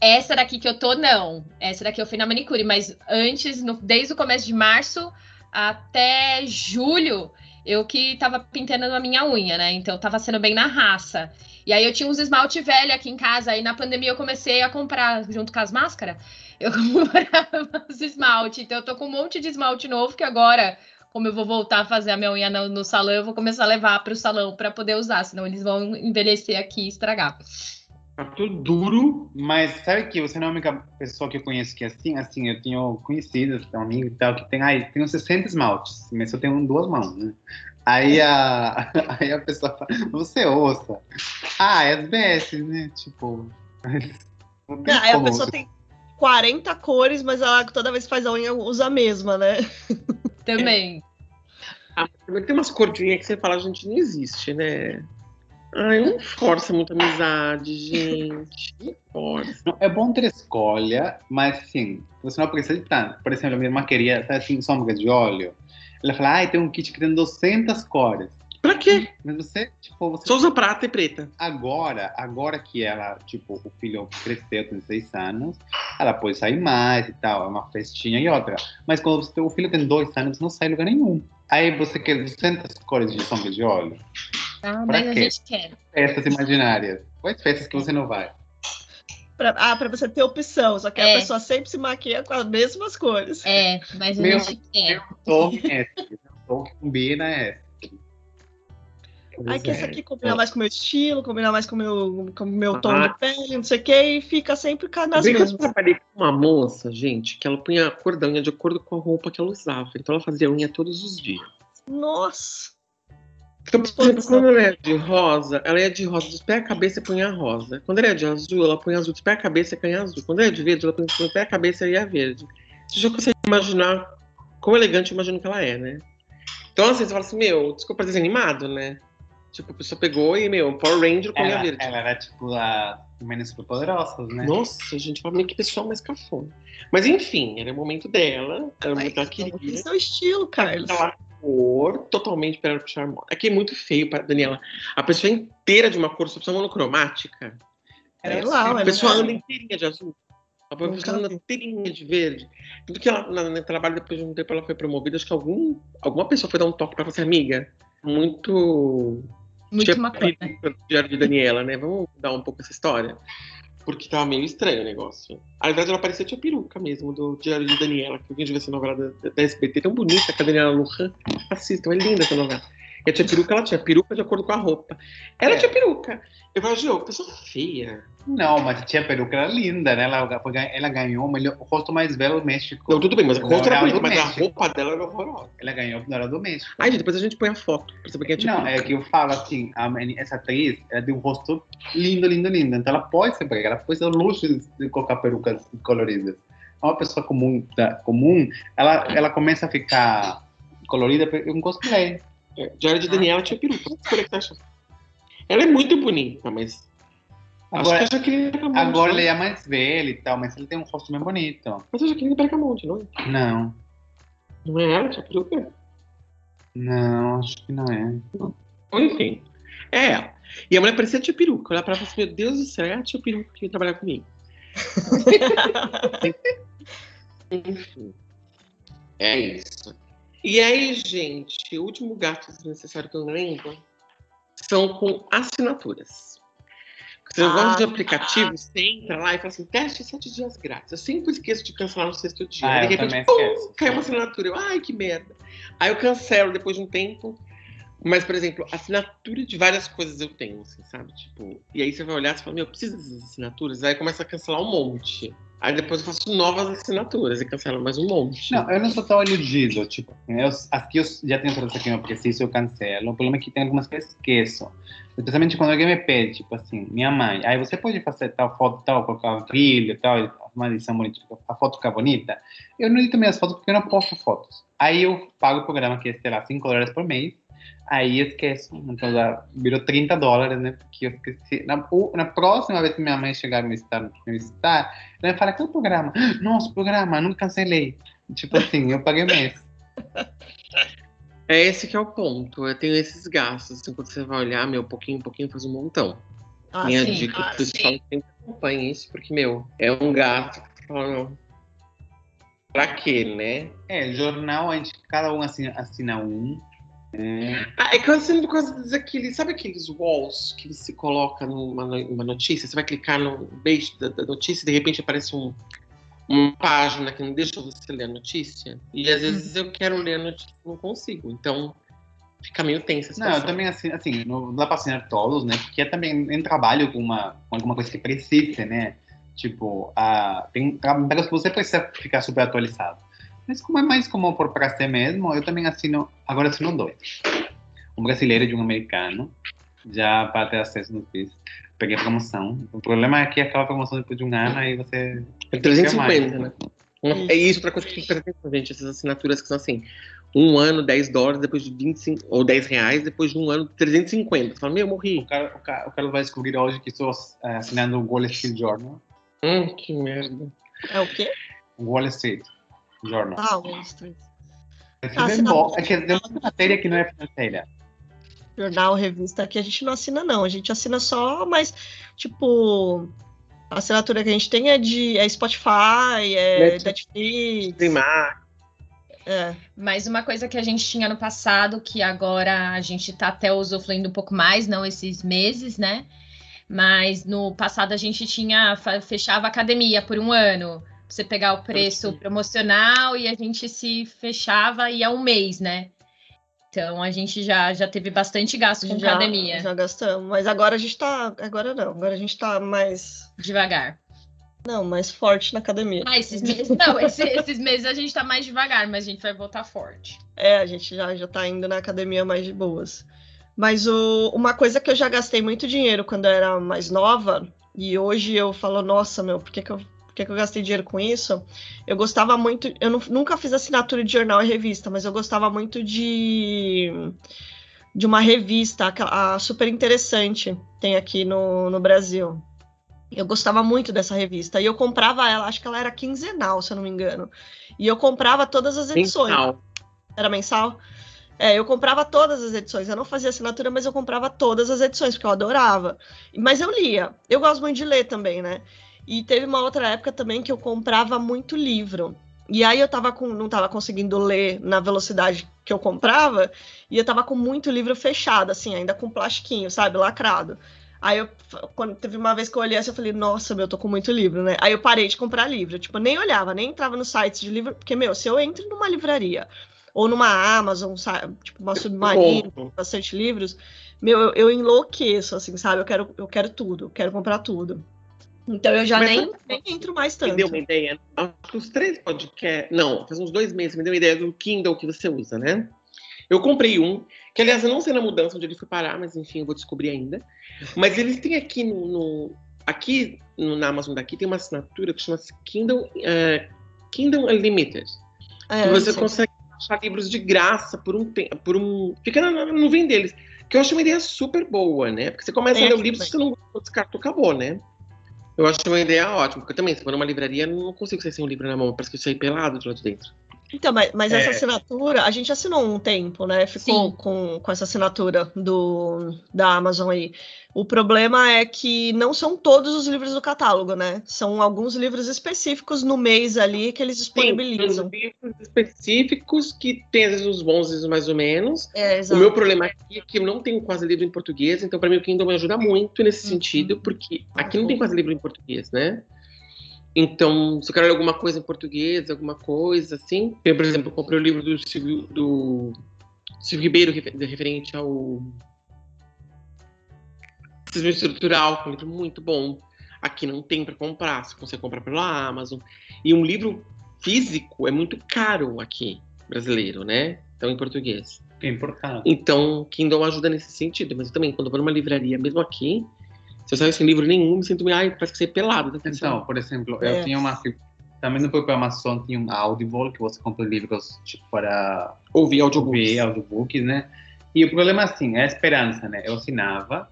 S1: Essa daqui que eu tô, não. Essa daqui eu fui na manicure, mas antes, no, desde o começo de março até julho, eu que tava pintando a minha unha, né? Então tava sendo bem na raça. E aí eu tinha uns esmalte velho aqui em casa, aí na pandemia eu comecei a comprar junto com as máscaras eu comprava os esmalte. Então, eu tô com um monte de esmalte novo que agora, como eu vou voltar a fazer a minha unha no, no salão, eu vou começar a levar para o salão para poder usar, senão eles vão envelhecer aqui e estragar.
S3: Tá tudo duro.
S5: Mas sabe que você não é a única pessoa que eu conheço que é assim? Assim, eu tenho conhecidos, um amigo e tal, que tem, ai, tenho 60 esmaltes, mas eu tenho duas mãos, né? Aí a, aí a pessoa fala, você ouça. Ah, é às vezes, né? Tipo. não
S2: aí a pessoa tem 40 cores, mas ela toda vez que faz a unha usa a mesma, né?
S1: Também.
S3: Ah, tem umas cordinhas que você fala, gente, não existe, né? Ai, não força muita amizade, gente. Não força.
S5: Não, é bom ter escolha, mas assim, você não precisa de tanto. Por exemplo, a minha irmã queria, tá assim, sombra de óleo. Ela fala, ai, tem um kit que tem 200 cores.
S3: Pra quê?
S5: Mas você, tipo, você
S3: Só usa prata e preta.
S5: agora, agora que ela, tipo, o filho cresceu, tem seis anos, ela pode sair mais e tal, é uma festinha e outra. Mas quando você, o filho tem dois anos, não sai em lugar nenhum. Aí você quer 200 cores de sombra de óleo.
S1: Ah,
S5: Pra
S1: mas a
S5: quê?
S1: gente quer.
S5: Festas imaginárias. Quais festas que você não vai?
S2: Pra, ah, pra você ter opção, só que
S1: É.
S2: a pessoa sempre se maquia com as mesmas cores.
S1: É, mas a
S5: Meu
S1: gente quer.
S5: Tô esse. Tô que combina é.
S2: Aí que
S3: é.
S2: esse aqui combina mais com o meu estilo, combina mais com o meu, com o meu tom
S3: Ah.
S2: de pele, não sei o que, e fica sempre nas
S3: Bem que eu
S2: mesmas.
S3: trabalhei com uma moça, gente, que ela punha a cor da unha de acordo com a roupa que ela usava. Então ela fazia unha todos os dias.
S2: Nossa!
S3: Então, por exemplo, quando ela é de rosa, ela é de rosa dos pés à cabeça e punha rosa. Quando ela é de azul, ela põe azul dos pés à cabeça e punha azul. Quando ela é de verde, ela põe dos pés à cabeça e a verde. Você já consegue imaginar quão elegante eu imagino que ela é, né? Então, assim, você fala assim, meu, desculpa desanimado, né? Tipo, a pessoa pegou e, meu, Power Ranger com
S5: Ela,
S3: verde.
S5: ela era tipo a Meninas Superpoderosas, né?
S3: Nossa, gente, fala meio que pessoal mais cafona. Mas enfim, era o momento dela, era o
S2: Mas
S3: momento que ela
S2: Esse
S3: queria.
S2: é o estilo, Carlos.
S3: Aquela cor totalmente para puxar moda. Aqui é muito feio, pra- Daniela. A pessoa inteira de uma cor, só precisa monocromática.
S2: Sei
S5: É,
S2: lá,
S3: a pessoa anda inteirinha de azul. A pessoa anda inteirinha de verde. Tudo que ela, na- no trabalho, depois de um tempo, ela foi promovida. Acho que algum, alguma pessoa foi dar um toque pra você, amiga. Muito
S1: Muito
S3: tinha
S1: maconha.
S3: Diário de Daniela, né? Vamos dar um pouco essa história? Porque tava meio estranho o negócio. Na verdade, ela parecia tinha peruca mesmo, do Diário de Daniela, que alguém devia ser novela da, da SBT, tão bonita que a Daniela Lujan. Assistam, é linda essa novela. E a tia peruca, ela tinha peruca de acordo com a roupa. Ela
S5: É.
S3: tinha peruca. Eu falei, Gio, pessoa feia.
S5: Não, mas tinha peruca era linda, né? Ela, ela ganhou o, o rosto mais belo do México.
S3: Não, tudo bem, mas a
S5: Não,
S3: roupa era
S5: do
S3: mas a roupa dela era horrorosa.
S5: Ela ganhou no Hora do México.
S3: Ai, gente, depois a gente põe a foto, pra saber quem é tia
S5: Não, é que eu falo assim, a essa atriz, ela tem um rosto lindo, lindo, lindo. Então ela pode ser branca, ela pode ter o luxo de, colocar perucas coloridas. Uma pessoa comum, comum ela, ela começa a ficar colorida um cosplay.
S3: É, Diário de Daniela tinha peruca. Vamos escolher o que acha. Ela é muito bonita, mas.
S5: Agora,
S3: acho que a Jaqueline
S5: agora
S3: né?
S5: ele é mais velho e tal, mas ele tem um rosto bem bonito.
S3: Mas a Jaqueline Bracamonte, não é?
S5: Não,
S3: Não é ela, tinha peruca?
S5: não, acho que não é.
S3: Enfim. É ela. E a mulher parecia a tia peruca. Olhar pra ela e falar assim, meu Deus do céu, é a tia peruca que veio trabalhar comigo. Enfim. É isso. E aí, gente, o último gasto desnecessário que eu lembro são com assinaturas. Você
S2: Ah.
S3: gosta de aplicativo, você entra lá e fala assim, teste sete dias grátis. Eu sempre esqueço de cancelar no sexto dia.
S5: Ah, eu
S3: de repente, pum, caiu uma assinatura. Eu, ai, que merda. Aí eu cancelo depois de um tempo. Mas, por exemplo, assinatura de várias coisas eu tenho, assim, sabe? Tipo, e aí você vai olhar e fala, meu, precisa dessas assinaturas? Aí começa a cancelar um monte. Aí depois eu faço novas assinaturas e cancelo mais um monte.
S5: Não, eu não sou tão iludido, tipo, eu, as que eu já tenho todas que eu preciso, eu cancelo. O problema é que tem algumas que eu esqueço. Especialmente quando alguém me pede, tipo assim, minha mãe, aí você pode fazer tal foto, tal, colocar brilho, tal, uma edição bonita, a foto ficar bonita. Eu não edito minhas fotos porque eu não posto fotos. Aí eu pago o programa que é, sei lá, 5 dólares por mês, aí eu esqueço. Então já virou 30 dólares, né? Porque eu esqueci. Na, o- na próxima vez que minha mãe chegar no visitar, me visitar, ela vai falar, qual programa? Nossa, programa, nunca cancelei. Tipo assim, eu paguei o mês.
S3: É esse que é o ponto. Eu tenho esses gastos. Assim, quando você vai olhar, meu, pouquinho, pouquinho faz um montão.
S2: Ah,
S3: Minha
S2: sim.
S3: dica
S2: Ah,
S3: pessoal
S2: sim.
S3: sempre acompanhe isso, porque, meu, é um gasto que você fala, não. Pra quê, né?
S5: É, jornal, a gente, cada um assina, assina um. É,
S3: Ah, é que eu assino por causa daqueles, sabe aqueles walls que você coloca numa, numa notícia? Você vai clicar no beijo da, da notícia e de repente aparece um, uma página que não deixa você ler a notícia. E às vezes eu quero ler a notícia e não consigo. Então fica meio tensa
S5: Não, eu também assino, assim, não dá pra assinar todos, né? Porque é também em trabalho com, uma, com alguma coisa que precise, né? Tipo, a, tem trabalhos que você precisa ficar super atualizado. Mas como é mais como por prazer mesmo, eu também assino, agora assino dois. um brasileiro e de um americano, já para ter acesso no quiz. Peguei a promoção. O problema é que acaba a promoção depois de um ano, aí você.
S3: É 350, né? É isso, outra coisa que tem que prestar atenção, gente. Essas assinaturas que são assim: um ano, 10 dólares, depois de 25, ou 10 reais, depois de um ano, 350. Você fala, meu, eu morri.
S5: O cara, o cara, o cara vai descobrir hoje que estou é, assinando o Wall Street Journal.
S3: Hum, que merda.
S2: É o quê?
S5: Wall Street Journal.
S2: Ah, Wall Street.
S5: É que é bom, é que uma matéria que não é financeira.
S2: Jornal, revista aqui a gente não assina, não. A gente assina só, mas, tipo, a assinatura que a gente tem é de é Spotify, é
S3: Netflix.
S2: É.
S1: Mas uma coisa que a gente tinha no passado, que agora a gente tá até usufruindo um pouco mais, não esses meses, né? Mas no passado a gente tinha, fechava a academia por um ano. Você pegar o preço promocional e a gente se fechava e é um mês, né? Então a gente já, já teve bastante gasto com
S2: já,
S1: academia.
S2: já gastamos. Mas agora a gente tá. Agora não. Agora a gente tá mais.
S1: Devagar.
S2: Não, mais forte na academia.
S1: Ah, esses meses. Não, esse- esses meses a gente tá mais devagar, mas a gente vai voltar forte.
S2: É, a gente já, já tá indo na academia mais de boas. Mas o, uma coisa que eu já gastei muito dinheiro quando eu era mais nova, e hoje eu falo, nossa, meu, por que, que, eu, que, que eu gastei dinheiro com isso? Eu gostava muito, eu nu- nunca fiz assinatura de jornal e revista, mas eu gostava muito de, de uma revista, aquela- a super interessante, tem aqui no, no Brasil. Eu gostava muito dessa revista. E eu comprava ela, acho que ela era quinzenal, se eu não me engano. E eu comprava todas as edições.
S3: Mensal.
S2: Era mensal? É, eu comprava todas as edições. Eu não fazia assinatura, mas eu comprava todas as edições, porque eu adorava. Mas eu lia. Eu gosto muito de ler também, né? E teve uma outra época também que eu comprava muito livro. E aí eu tava com, não tava conseguindo ler na velocidade que eu comprava, e eu tava com muito livro fechado, assim, ainda com plastiquinho, sabe, lacrado. Aí eu, quando teve uma vez que eu olhei assim, eu falei, nossa, meu, eu tô com muito livro, né? Aí eu parei de comprar livro. Tipo, nem olhava, nem entrava nos sites de livro, porque, meu, se eu entro numa livraria ou numa Amazon, sabe, tipo, uma submarina,
S3: Compro.
S2: bastante livros, meu, eu, eu enlouqueço, assim, sabe? Eu quero, eu quero tudo, eu quero comprar tudo. Então eu já nem, nem entro mais
S3: Me
S2: tanto.
S3: deu uma ideia. Acho que os três podcasts. Não, faz uns dois meses me deu uma ideia do Kindle que você usa, né? Eu comprei um, que aliás eu não sei na mudança onde ele foi parar, mas enfim, eu vou descobrir ainda. Mas eles têm aqui no. no- aqui no- na Amazon daqui tem uma assinatura que chama-se Kindle, é, Kindle Unlimited.
S2: É,
S3: que você consegue achar livros de graça por um tempo. Por um, fica na, na nuvem deles. Que eu acho uma ideia super boa, né? Porque você começa
S2: Tem
S3: a ler o livro, se você não gostou, descartou, acabou, né? Eu acho uma ideia ótima, porque eu também, se for numa livraria, não consigo sair sem um livro na mão, parece que eu saí pelado de lá de dentro.
S2: Então, mas, mas essa
S5: É.
S2: assinatura, a gente assinou um tempo, né? Ficou
S1: Sim.
S2: com, com essa assinatura do, da Amazon aí. O problema é que não são todos os livros do catálogo, né? São alguns livros específicos no mês ali que eles disponibilizam.
S3: uns livros específicos que tem às vezes uns bons e mais ou menos.
S2: É,
S3: O meu problema aqui é que eu não tenho quase livro em português, então para mim o Kindle me ajuda muito nesse
S2: Uhum.
S3: sentido, porque aqui não tem quase livro em português, né? Então, se eu quero ler alguma coisa em português, alguma coisa assim. Eu, por exemplo, comprei o livro do Silvio, do Silvio Ribeiro, refer- referente ao racismo estrutural, que é um livro muito bom. Aqui não tem para comprar, se você compra pela Amazon. E um livro físico é muito caro aqui, brasileiro, né? Então, em português.
S5: É importante.
S3: Então, Kindle ajuda nesse sentido. Mas eu também, quando eu vou numa livraria, mesmo aqui, se eu saio sem livro nenhum, me sinto meio, ai, parece que saí pelado. da atenção.
S5: Então, por exemplo,
S2: É.
S5: eu tinha uma. Também no próprio Amazon tinha um Audible, que você compra livros tipo, para
S3: Ouvir audiobooks.
S5: ouvir audiobooks, né? E o problema, assim, é a esperança, né? Eu assinava,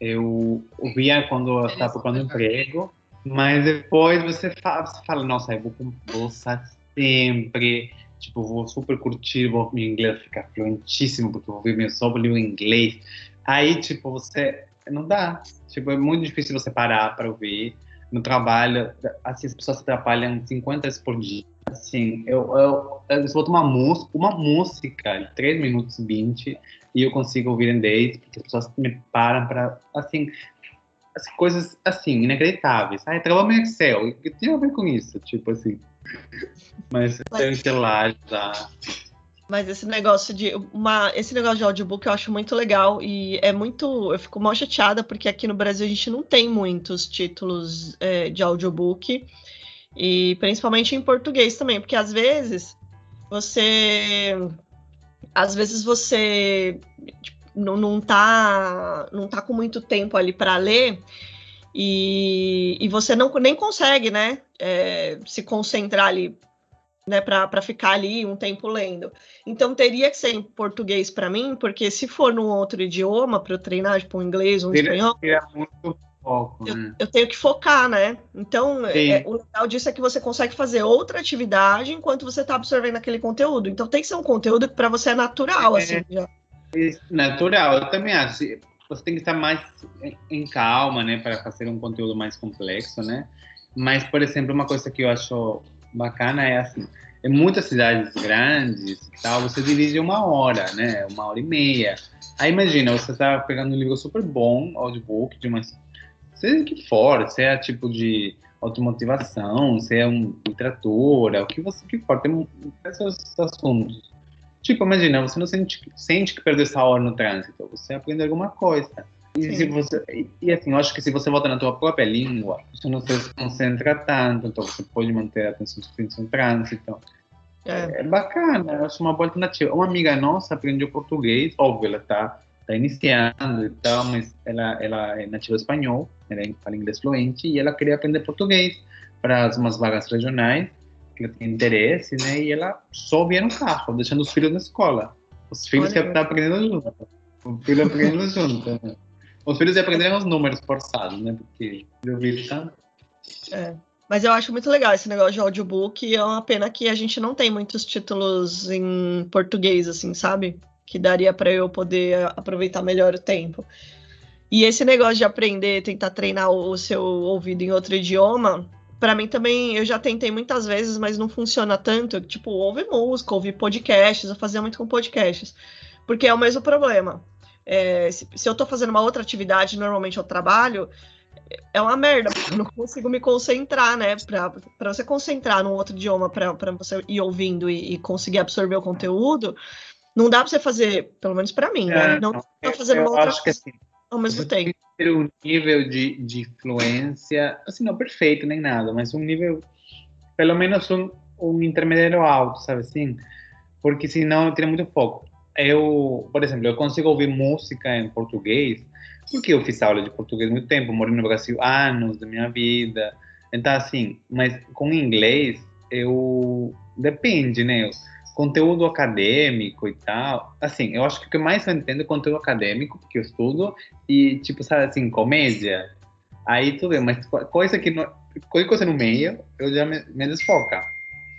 S5: eu ouvia quando eu estava procurando emprego, mas depois você fala, você fala nossa, eu vou, usar sempre, tipo, vou super curtir, vou, meu inglês ficar fluentíssimo, porque eu vou ver meu sobre livro em inglês. Aí, tipo, você, não dá. Tipo, é muito difícil você parar para ouvir. No trabalho, assim, as pessoas se atrapalham 50 vezes por dia. Assim, eu, eu, eu boto uma música, uma música de 3 minutos e 20 e eu consigo ouvir em 10, porque as pessoas me param para, assim, as coisas, assim, inacreditáveis. Ai, trabalho no Excel, o que tem a ver com isso? Tipo assim. Mas eu sei já.
S2: Mas esse negócio de uma, esse negócio de audiobook eu acho muito legal e é muito, eu fico mal chateada porque aqui no Brasil a gente não tem muitos títulos é, de audiobook e principalmente em português também, porque às vezes você, às vezes você tipo, não, não, tá, não tá com muito tempo ali para ler e, e você não nem consegue, né, é, se concentrar ali, né, para ficar ali um tempo lendo. Então teria que ser em português para mim, porque se for num outro idioma para eu treinar, tipo um inglês, um
S5: Seria-
S2: espanhol,
S5: muito foco,
S2: eu,
S5: né?
S2: eu tenho que focar, né? Então,
S5: Sim.
S2: é, o legal disso é que você consegue fazer outra atividade enquanto você está absorvendo aquele conteúdo. Então, tem que ser um conteúdo que para você é natural,
S5: É.
S2: assim. já.
S5: Natural, eu também acho. Você tem que estar mais em- em calma, né, para fazer um conteúdo mais complexo, né? Mas, por exemplo, uma coisa que eu acho bacana é assim, em muitas cidades grandes, e tal, você dirige uma hora, né, uma hora e meia. Aí imagina, você está pegando um livro super bom, audiobook, de uma, seja que for, se é tipo de automotivação, se é um literatura, o que você que for, tem esses assuntos. Tipo, imagina, você não sente, sente que perdeu essa hora no trânsito, você aprende alguma coisa. E, se você, e, assim, eu acho que se você volta na tua própria língua, você não se concentra tanto, então você pode manter a atenção suficiente no trânsito.
S2: É.
S5: É bacana, eu acho uma boa alternativa. Uma amiga nossa aprendeu português, óbvio, ela tá, tá iniciando e tal, mas ela, ela é nativa espanhol, ela fala inglês fluente, e ela queria aprender português para umas vagas regionais, que ela tem interesse, né? E ela só via no carro, deixando os filhos na escola. Os filhos
S2: Olha.
S5: que estão aprendendo junto. O filho aprendendo junto. né? Os filhos aprenderam os números forçados, né? Porque eu vi tanto.
S2: Mas eu acho muito legal esse negócio de audiobook. É uma pena que a gente não tem muitos títulos em português, assim, sabe? Que daria para eu poder aproveitar melhor o tempo. E esse negócio de aprender, tentar treinar o seu ouvido em outro idioma, para mim também eu já tentei muitas vezes, mas não funciona tanto. Tipo, ouvir música, ouvir podcasts, eu fazia muito com podcasts, porque é o mesmo problema. É, se, se eu tô fazendo uma outra atividade, normalmente eu trabalho, é uma merda, eu não consigo me concentrar, né? Pra você concentrar num outro idioma, pra você ir ouvindo e, e conseguir absorver o conteúdo, não dá pra você fazer, pelo menos pra mim, né? Não dá pra fazer
S5: eu
S2: uma outra coisa
S5: assim,
S2: ao mesmo tempo.
S5: ter um nível de, de fluência, assim, não perfeito nem nada, mas um nível, pelo menos um, um intermediário alto, sabe assim? Porque senão eu teria muito foco. Eu, por exemplo, eu consigo ouvir música em português, porque eu fiz aula de português muito tempo, morei no Brasil anos da minha vida, então assim, mas com inglês, eu, depende, né? Conteúdo acadêmico e tal, assim, eu acho que o que mais eu entendo é conteúdo acadêmico, porque eu estudo, e tipo, sabe assim, comédia, aí tudo bem, mas co- coisa que não, coisa no meio, eu já me, me desfoca.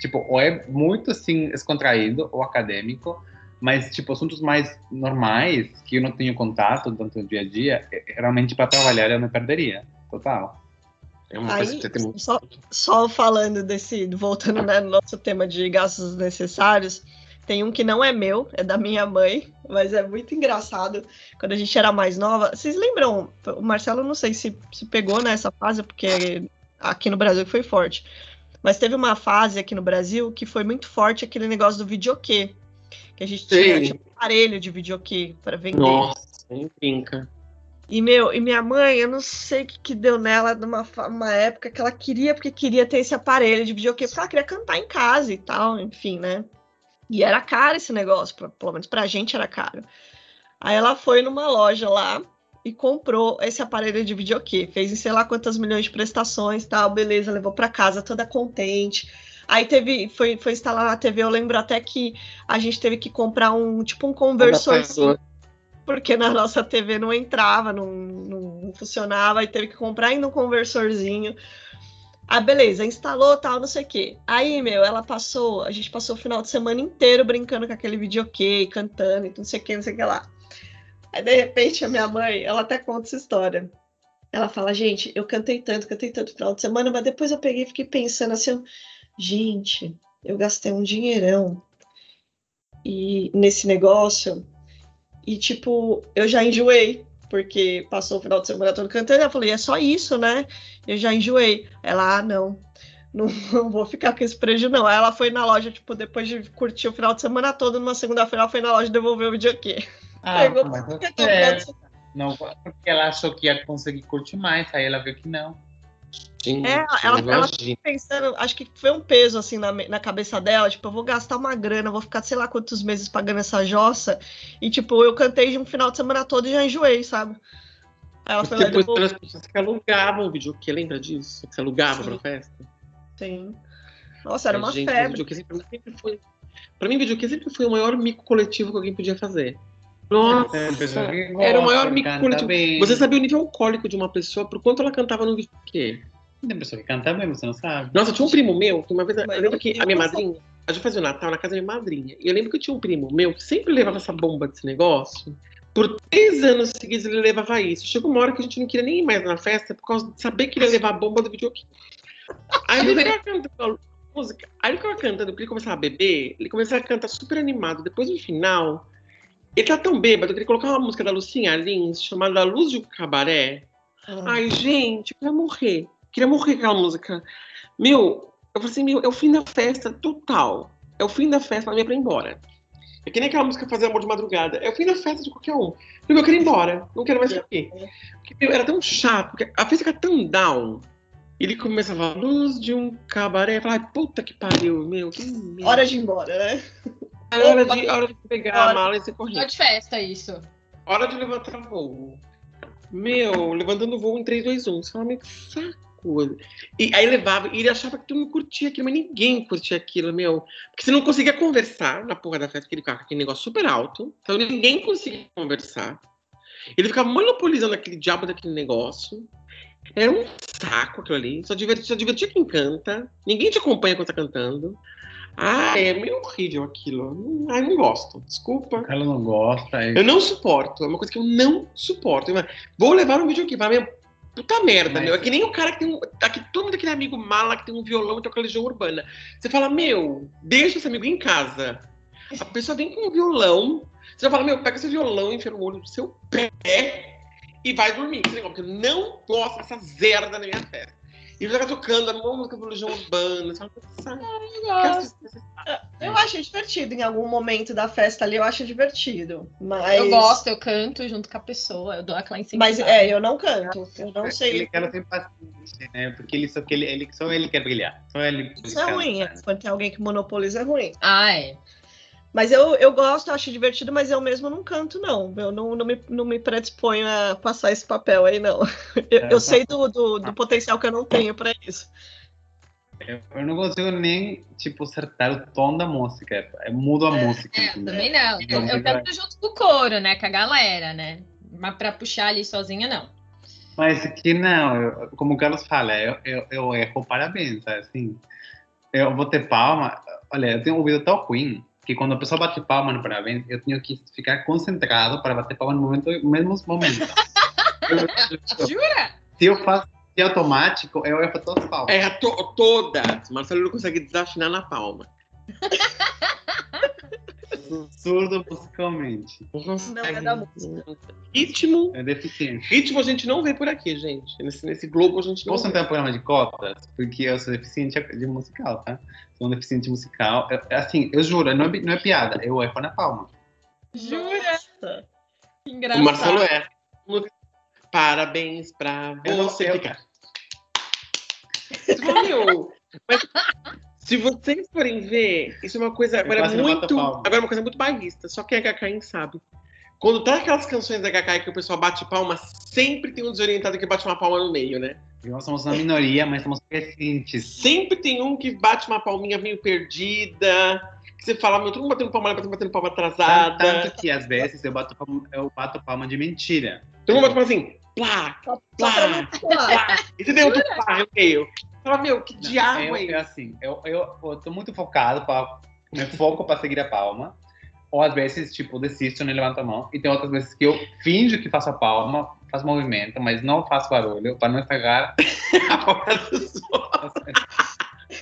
S5: Tipo, ou é muito assim, descontraído ou acadêmico, mas tipo, assuntos mais normais, que eu não tenho contato tanto no dia a dia, é- é realmente para trabalhar eu me perderia, total.
S3: É uma coisa
S2: Aí,
S3: que você tem muito.
S2: só, só falando desse, voltando né, no nosso tema de gastos necessários, tem um que não é meu, é da minha mãe, mas é muito engraçado. Quando a gente era mais nova, vocês lembram? O Marcelo, não sei se, se pegou nessa fase, porque aqui no Brasil foi forte. Mas teve uma fase aqui no Brasil que foi muito forte aquele negócio do videokê. Que a gente tinha, um aparelho de videokê para vender.
S3: Nossa, nem brinca.
S2: E, meu, e minha mãe, eu não sei o que, que deu nela numa uma época que ela queria, porque queria ter esse aparelho de videokê, porque ela queria cantar em casa e tal, enfim, né? E era caro esse negócio, pra- pelo menos pra gente era caro. Aí ela foi numa loja lá e comprou esse aparelho de videokê, fez em sei lá quantas milhões de prestações tal, beleza, levou pra casa toda contente. Aí teve, foi, foi instalar na TV, eu lembro até que a gente teve que comprar um, tipo um conversorzinho
S3: Adaptador.
S2: porque na nossa TV não entrava, não, não, não funcionava, aí teve que comprar ainda um conversorzinho. Ah, beleza, instalou tal, não sei o quê. Aí, meu, ela passou, a gente passou o final de semana inteiro brincando com aquele videokê, cantando e não sei o que, não sei o que lá. Aí, de repente, a minha mãe, ela até conta essa história. Ela fala, gente, eu cantei tanto, cantei tanto no final de semana, mas depois eu peguei e fiquei pensando assim, eu, gente, eu gastei um dinheirão e nesse negócio e, tipo, eu já enjoei, porque passou o final de semana todo cantando. Eu falei, é só isso, né? Eu já enjoei. Ela, ah, não, não, não vou ficar com esse prejuízo, não. Aí ela foi na loja, tipo, depois de curtir o final de semana todo, numa segunda-feira, ela foi na loja devolver o videokê.
S5: Ah,
S2: Pegou
S5: mas é
S2: final de semana.
S5: Não, porque ela achou que ia conseguir curtir mais, aí ela viu que não.
S3: Gente,
S2: É, ela-
S3: eu
S2: ela-. Pensando, acho que foi um peso assim na, na cabeça dela, tipo, eu vou gastar uma grana, vou ficar sei lá quantos meses pagando essa jossa. E tipo, eu cantei de um final de semana todo e já enjoei, sabe? Aí ela foi lá
S3: Depois as pessoas que alugavam o videokê, lembra disso? Que você alugava
S2: Sim.
S3: pra festa?
S2: Sim. Nossa, era uma
S3: Gente,
S2: febre.
S3: videokê sempre, sempre foi. Pra mim, videokê sempre foi o maior mico coletivo que alguém podia fazer. Nossa!
S5: Pessoa que
S3: Era o maior coletivo.
S5: bem.
S3: Você sabia o nível alcoólico de uma pessoa por quanto ela cantava no videokê?
S5: Tem pessoa que canta bem, você não sabe.
S3: Nossa, tinha um primo meu, que uma vez.
S2: Mas
S3: eu lembro
S2: eu-
S3: que a minha madrinha. A gente fazia o Natal na casa da minha madrinha. E eu lembro que eu tinha um primo meu que sempre levava essa bomba desse negócio. Por três anos seguidos ele levava isso. Chegou uma hora que a gente não queria nem ir mais na festa por causa de saber que ele ia levar a bomba do videokê. Aí ele ficava cantando a música. Aí ele ficava cantando, porque ele começava a beber, ele começava a cantar super animado. Depois no final, ele tá tão bêbado que ele colocava uma música da Lucinha Lins chamada Luz de um Cabaré. Ai, gente, eu queria morrer. Queria morrer com aquela música. Meu, eu falei assim, meu, é o fim da festa total. É o fim da festa, ela me pra ir embora. É que nem aquela música Fazer Amor de Madrugada. É o fim da festa de qualquer um. Meu, eu quero ir embora. Não quero mais ficar aqui. Porque, meu, era tão chato. Porque a festa fica tão down. Ele começava a luz de um cabaré. Eu ai, puta que pariu, meu. Que.
S2: Hora de ir embora, né?
S3: É hora de, hora de pegar
S2: Hora.
S3: a mala e ser
S1: Só
S3: correndo.
S1: de festa, isso.
S3: Hora de levantar voo. Meu, levantando o voo em 3, 2, 1. Você fala, meu, que saco. E aí levava, e ele achava que todo mundo curtia aquilo, mas ninguém curtia aquilo, meu. Porque você não conseguia conversar na porra da festa, aquele carro, aquele negócio super alto. Então ninguém conseguia conversar. Ele ficava monopolizando aquele diabo daquele negócio. Era um saco aquilo ali. Só divertia, só divertia quem canta. Ninguém te acompanha quando tá cantando. Ah, é meio horrível aquilo. Ai, não gosto. Desculpa.
S5: Ela não gosta. é-
S3: Eu não suporto. É uma coisa que eu não suporto. Eu- Vou levar um vídeo aqui, vai, meu. Puta merda,
S5: Mas-
S3: meu. É que nem o cara que tem um. Aqui, todo mundo aquele amigo mala que tem um violão e toca legião urbana. Você fala, meu, deixa esse amigo em casa. A pessoa vem com um violão. Você já fala, meu, pega esse violão, enfia no olho do seu pé e vai dormir. Porque eu não gosto dessa zerda na minha festa. E fica tocando a música do legião urbana. Você fala, "Sabe,
S2: Eu acho divertido em algum momento da festa ali, eu acho divertido. Mas.
S1: Eu gosto, eu canto junto com a pessoa, eu dou aquela
S2: Mas
S1: incentivada.
S2: é, eu não canto. Eu não
S5: Ele
S2: sei.
S5: quer ser paciente, né? Porque ele só, que ele, ele, só ele quer brilhar. Só ele.
S2: Isso é ruim, é. quando tem alguém que monopoliza é ruim.
S1: Ah, é.
S2: Mas eu, eu gosto, acho divertido, mas eu mesmo não canto, não. Eu não, não, me, não me predisponho a passar esse papel aí, não. Eu,
S5: É,
S2: eu sei do, do, do potencial que eu não tenho pra isso.
S5: Eu, não consigo nem, tipo, acertar o tom da música. Eu mudo a música.
S1: É, eu
S5: entendeu?
S1: também não. Eu, eu canto junto com o coro, né? Com a galera, né? Mas pra puxar ali sozinha, não.
S5: Mas que não, eu- como o Carlos fala, eu, eu, eu erro parabéns, sabe? assim. Eu vou ter palma. Olha, eu tenho um ouvido tão ruim que quando a pessoa bate palma no parabéns, eu tenho que ficar concentrado para bater palma no momento, no mesmo momento. Eu-
S1: Jura?
S5: se eu faço de automático, eu erro todas as palmas.
S3: É, to todas. Marcelo não consegue desafinar na palma.
S5: Surdo musicalmente.
S2: Não é da música.
S3: Ritmo.
S5: É deficiente.
S3: Ritmo a gente não vê por aqui, gente. Nesse, nesse globo a gente não
S5: Posso entrar no programa de cotas? Porque eu sou deficiente de musical, tá? Sou um deficiente musical. Eu- assim, eu juro, não é, não é piada. Eu erro na palma.
S1: Jura? Que
S3: O
S1: engraçado.
S3: Marcelo é. Parabéns pra
S5: Eu não-
S3: você,
S5: eu-.
S3: Você fala, meu, mas se vocês forem ver, isso é uma coisa agora
S5: bato
S3: muito, agora é uma coisa muito bairrista. Só quem é HKN sabe. Quando tá aquelas canções da HKN que o pessoal bate palma, sempre tem um desorientado que bate uma palma no meio, né?
S5: Nós somos uma minoria, mas somos presentes.
S3: Sempre tem um que bate uma palminha meio perdida. Que você fala, meu, todo mundo batendo palma, todo mundo batendo palma atrasada.
S5: Tanto que às vezes eu bato, palma- eu bato palma de mentira.
S3: Todo mundo bate palma assim, plá, plá,
S2: pular.
S3: plá. E você deu outro plá, eu meio. Fala, meu, que
S5: Não,
S3: diabo
S5: eu,
S3: é isso?
S5: assim, eu, eu, eu tô muito focado, pra, me foco para seguir a palma. Ou às vezes, tipo, desisto, não levanto a mão. E tem outras vezes que eu finjo que faço a palma, faço movimento, mas não faço barulho, para não estragar
S3: A palma dos outros.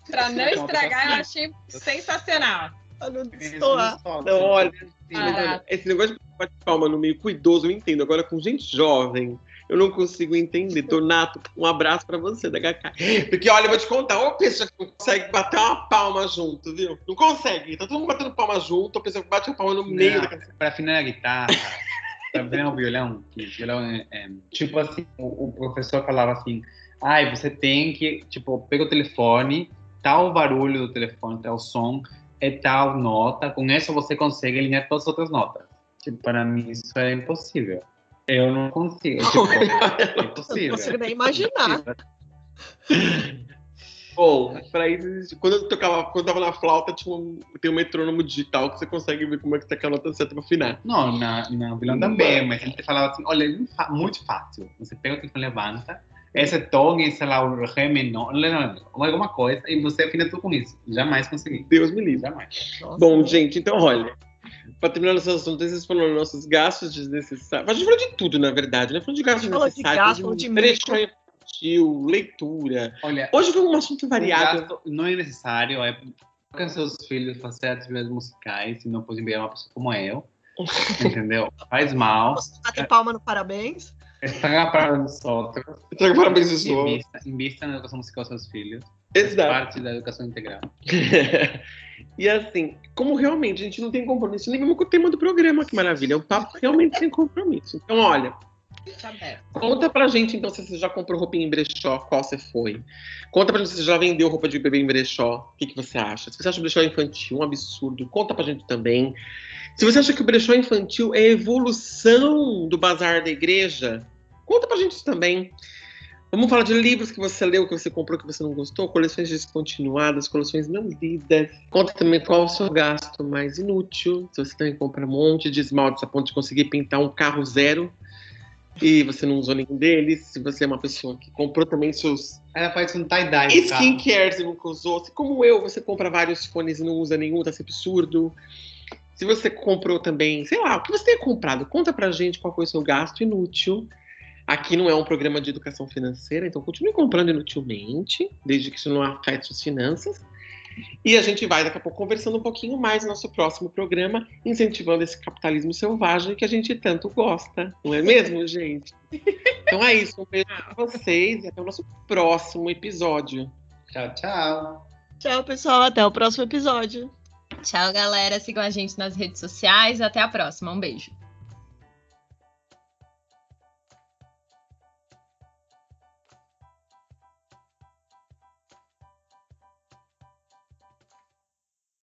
S1: Pra não estragar, eu achei sensacional.
S2: Pra não destoar.
S3: Não, olha,
S1: Barato.
S3: esse negócio de palma no meio cuidoso, eu entendo. Agora, com gente jovem, eu não consigo entender. Donato, um abraço pra você, da HK. Porque, olha, eu vou te contar, uma pessoa que não consegue bater uma palma junto, viu? Não consegue. Tá todo mundo batendo palma junto, a pessoa que bate a palma no meio da canção.
S5: Para afinar a guitarra, Sabe o violão? Violão é, é, tipo assim, o, o, professor falava assim, ai, você tem que, tipo, pega o telefone, tal barulho do telefone, tal som, é tal nota, com isso você consegue alinhar todas as outras notas. Tipo, para mim isso é impossível. Eu não consigo. Tipo, é impossível. Eu não
S2: consigo nem imaginar.
S3: Bom, para isso, quando eu tocava, quando eu tava na flauta, tinha um, tem um metrônomo digital que você consegue ver como é que tá a nota certa para afinar.
S5: Não, na, na violão também, mas ele falava assim, olha, é muito fácil. Você pega o telefone, levanta, esse tom, esse lá, o ré menor, alguma coisa, e você afina tudo com isso. Jamais consegui.
S3: Deus me livre. Jamais. Nossa, Bom, gente, então olha, para terminar nosso assunto, vocês falaram nossos gastos desnecessários. A gente falou de tudo, na verdade, né? Falou de gastos desnecessários, de, de, de infantil, leitura. Olha, hoje foi um assunto variado. Gasto
S5: não é necessário, é para seus filhos fazer atividades musicais e não pode enviar uma pessoa como eu. entendeu? Faz mal.
S2: Você bater palma no parabéns.
S5: Estraga para os outros.
S3: Estraga parabéns dos outros. Invista
S5: na educação musical dos seus filhos.
S3: Exato.
S5: parte da educação integral.
S3: e assim, como realmente a gente não tem compromisso nem mesmo com o tema do programa, que maravilha. É um papo realmente sem compromisso. Então, olha, Conta pra gente, então, se você já comprou roupinha em brechó, qual você foi. Conta pra gente se você já vendeu roupa de bebê em brechó, o que, que você acha. Se você acha o brechó infantil um absurdo, conta pra gente também. Se você acha que o brechó infantil é evolução do bazar da igreja, conta pra gente também. Vamos falar de livros que você leu, que você comprou, que você não gostou, coleções descontinuadas, coleções não lidas. Conta também qual o seu gasto mais inútil. Se você também compra um monte de esmaltes a ponto de conseguir pintar um carro zero e você não usou nenhum deles, se você é uma pessoa que comprou também seus.
S5: Ela faz um tie-dye.
S3: Skincare, você nunca usou. Se, como eu, você compra vários fones e não usa nenhum, tá absurdo. Se você comprou também, sei lá, o que você tem comprado, conta pra gente qual foi o seu gasto inútil. Aqui não é um programa de educação financeira, então continue comprando inutilmente, desde que isso não afete suas finanças. E a gente vai daqui a pouco conversando um pouquinho mais no nosso próximo programa, incentivando esse capitalismo selvagem que a gente tanto gosta, não é mesmo, gente? Então é isso, um beijo para vocês e até o nosso próximo episódio.
S5: Tchau, tchau.
S2: Tchau, pessoal, até o próximo episódio.
S1: Tchau, galera. Sigam a gente nas redes sociais. Até a próxima. Um beijo.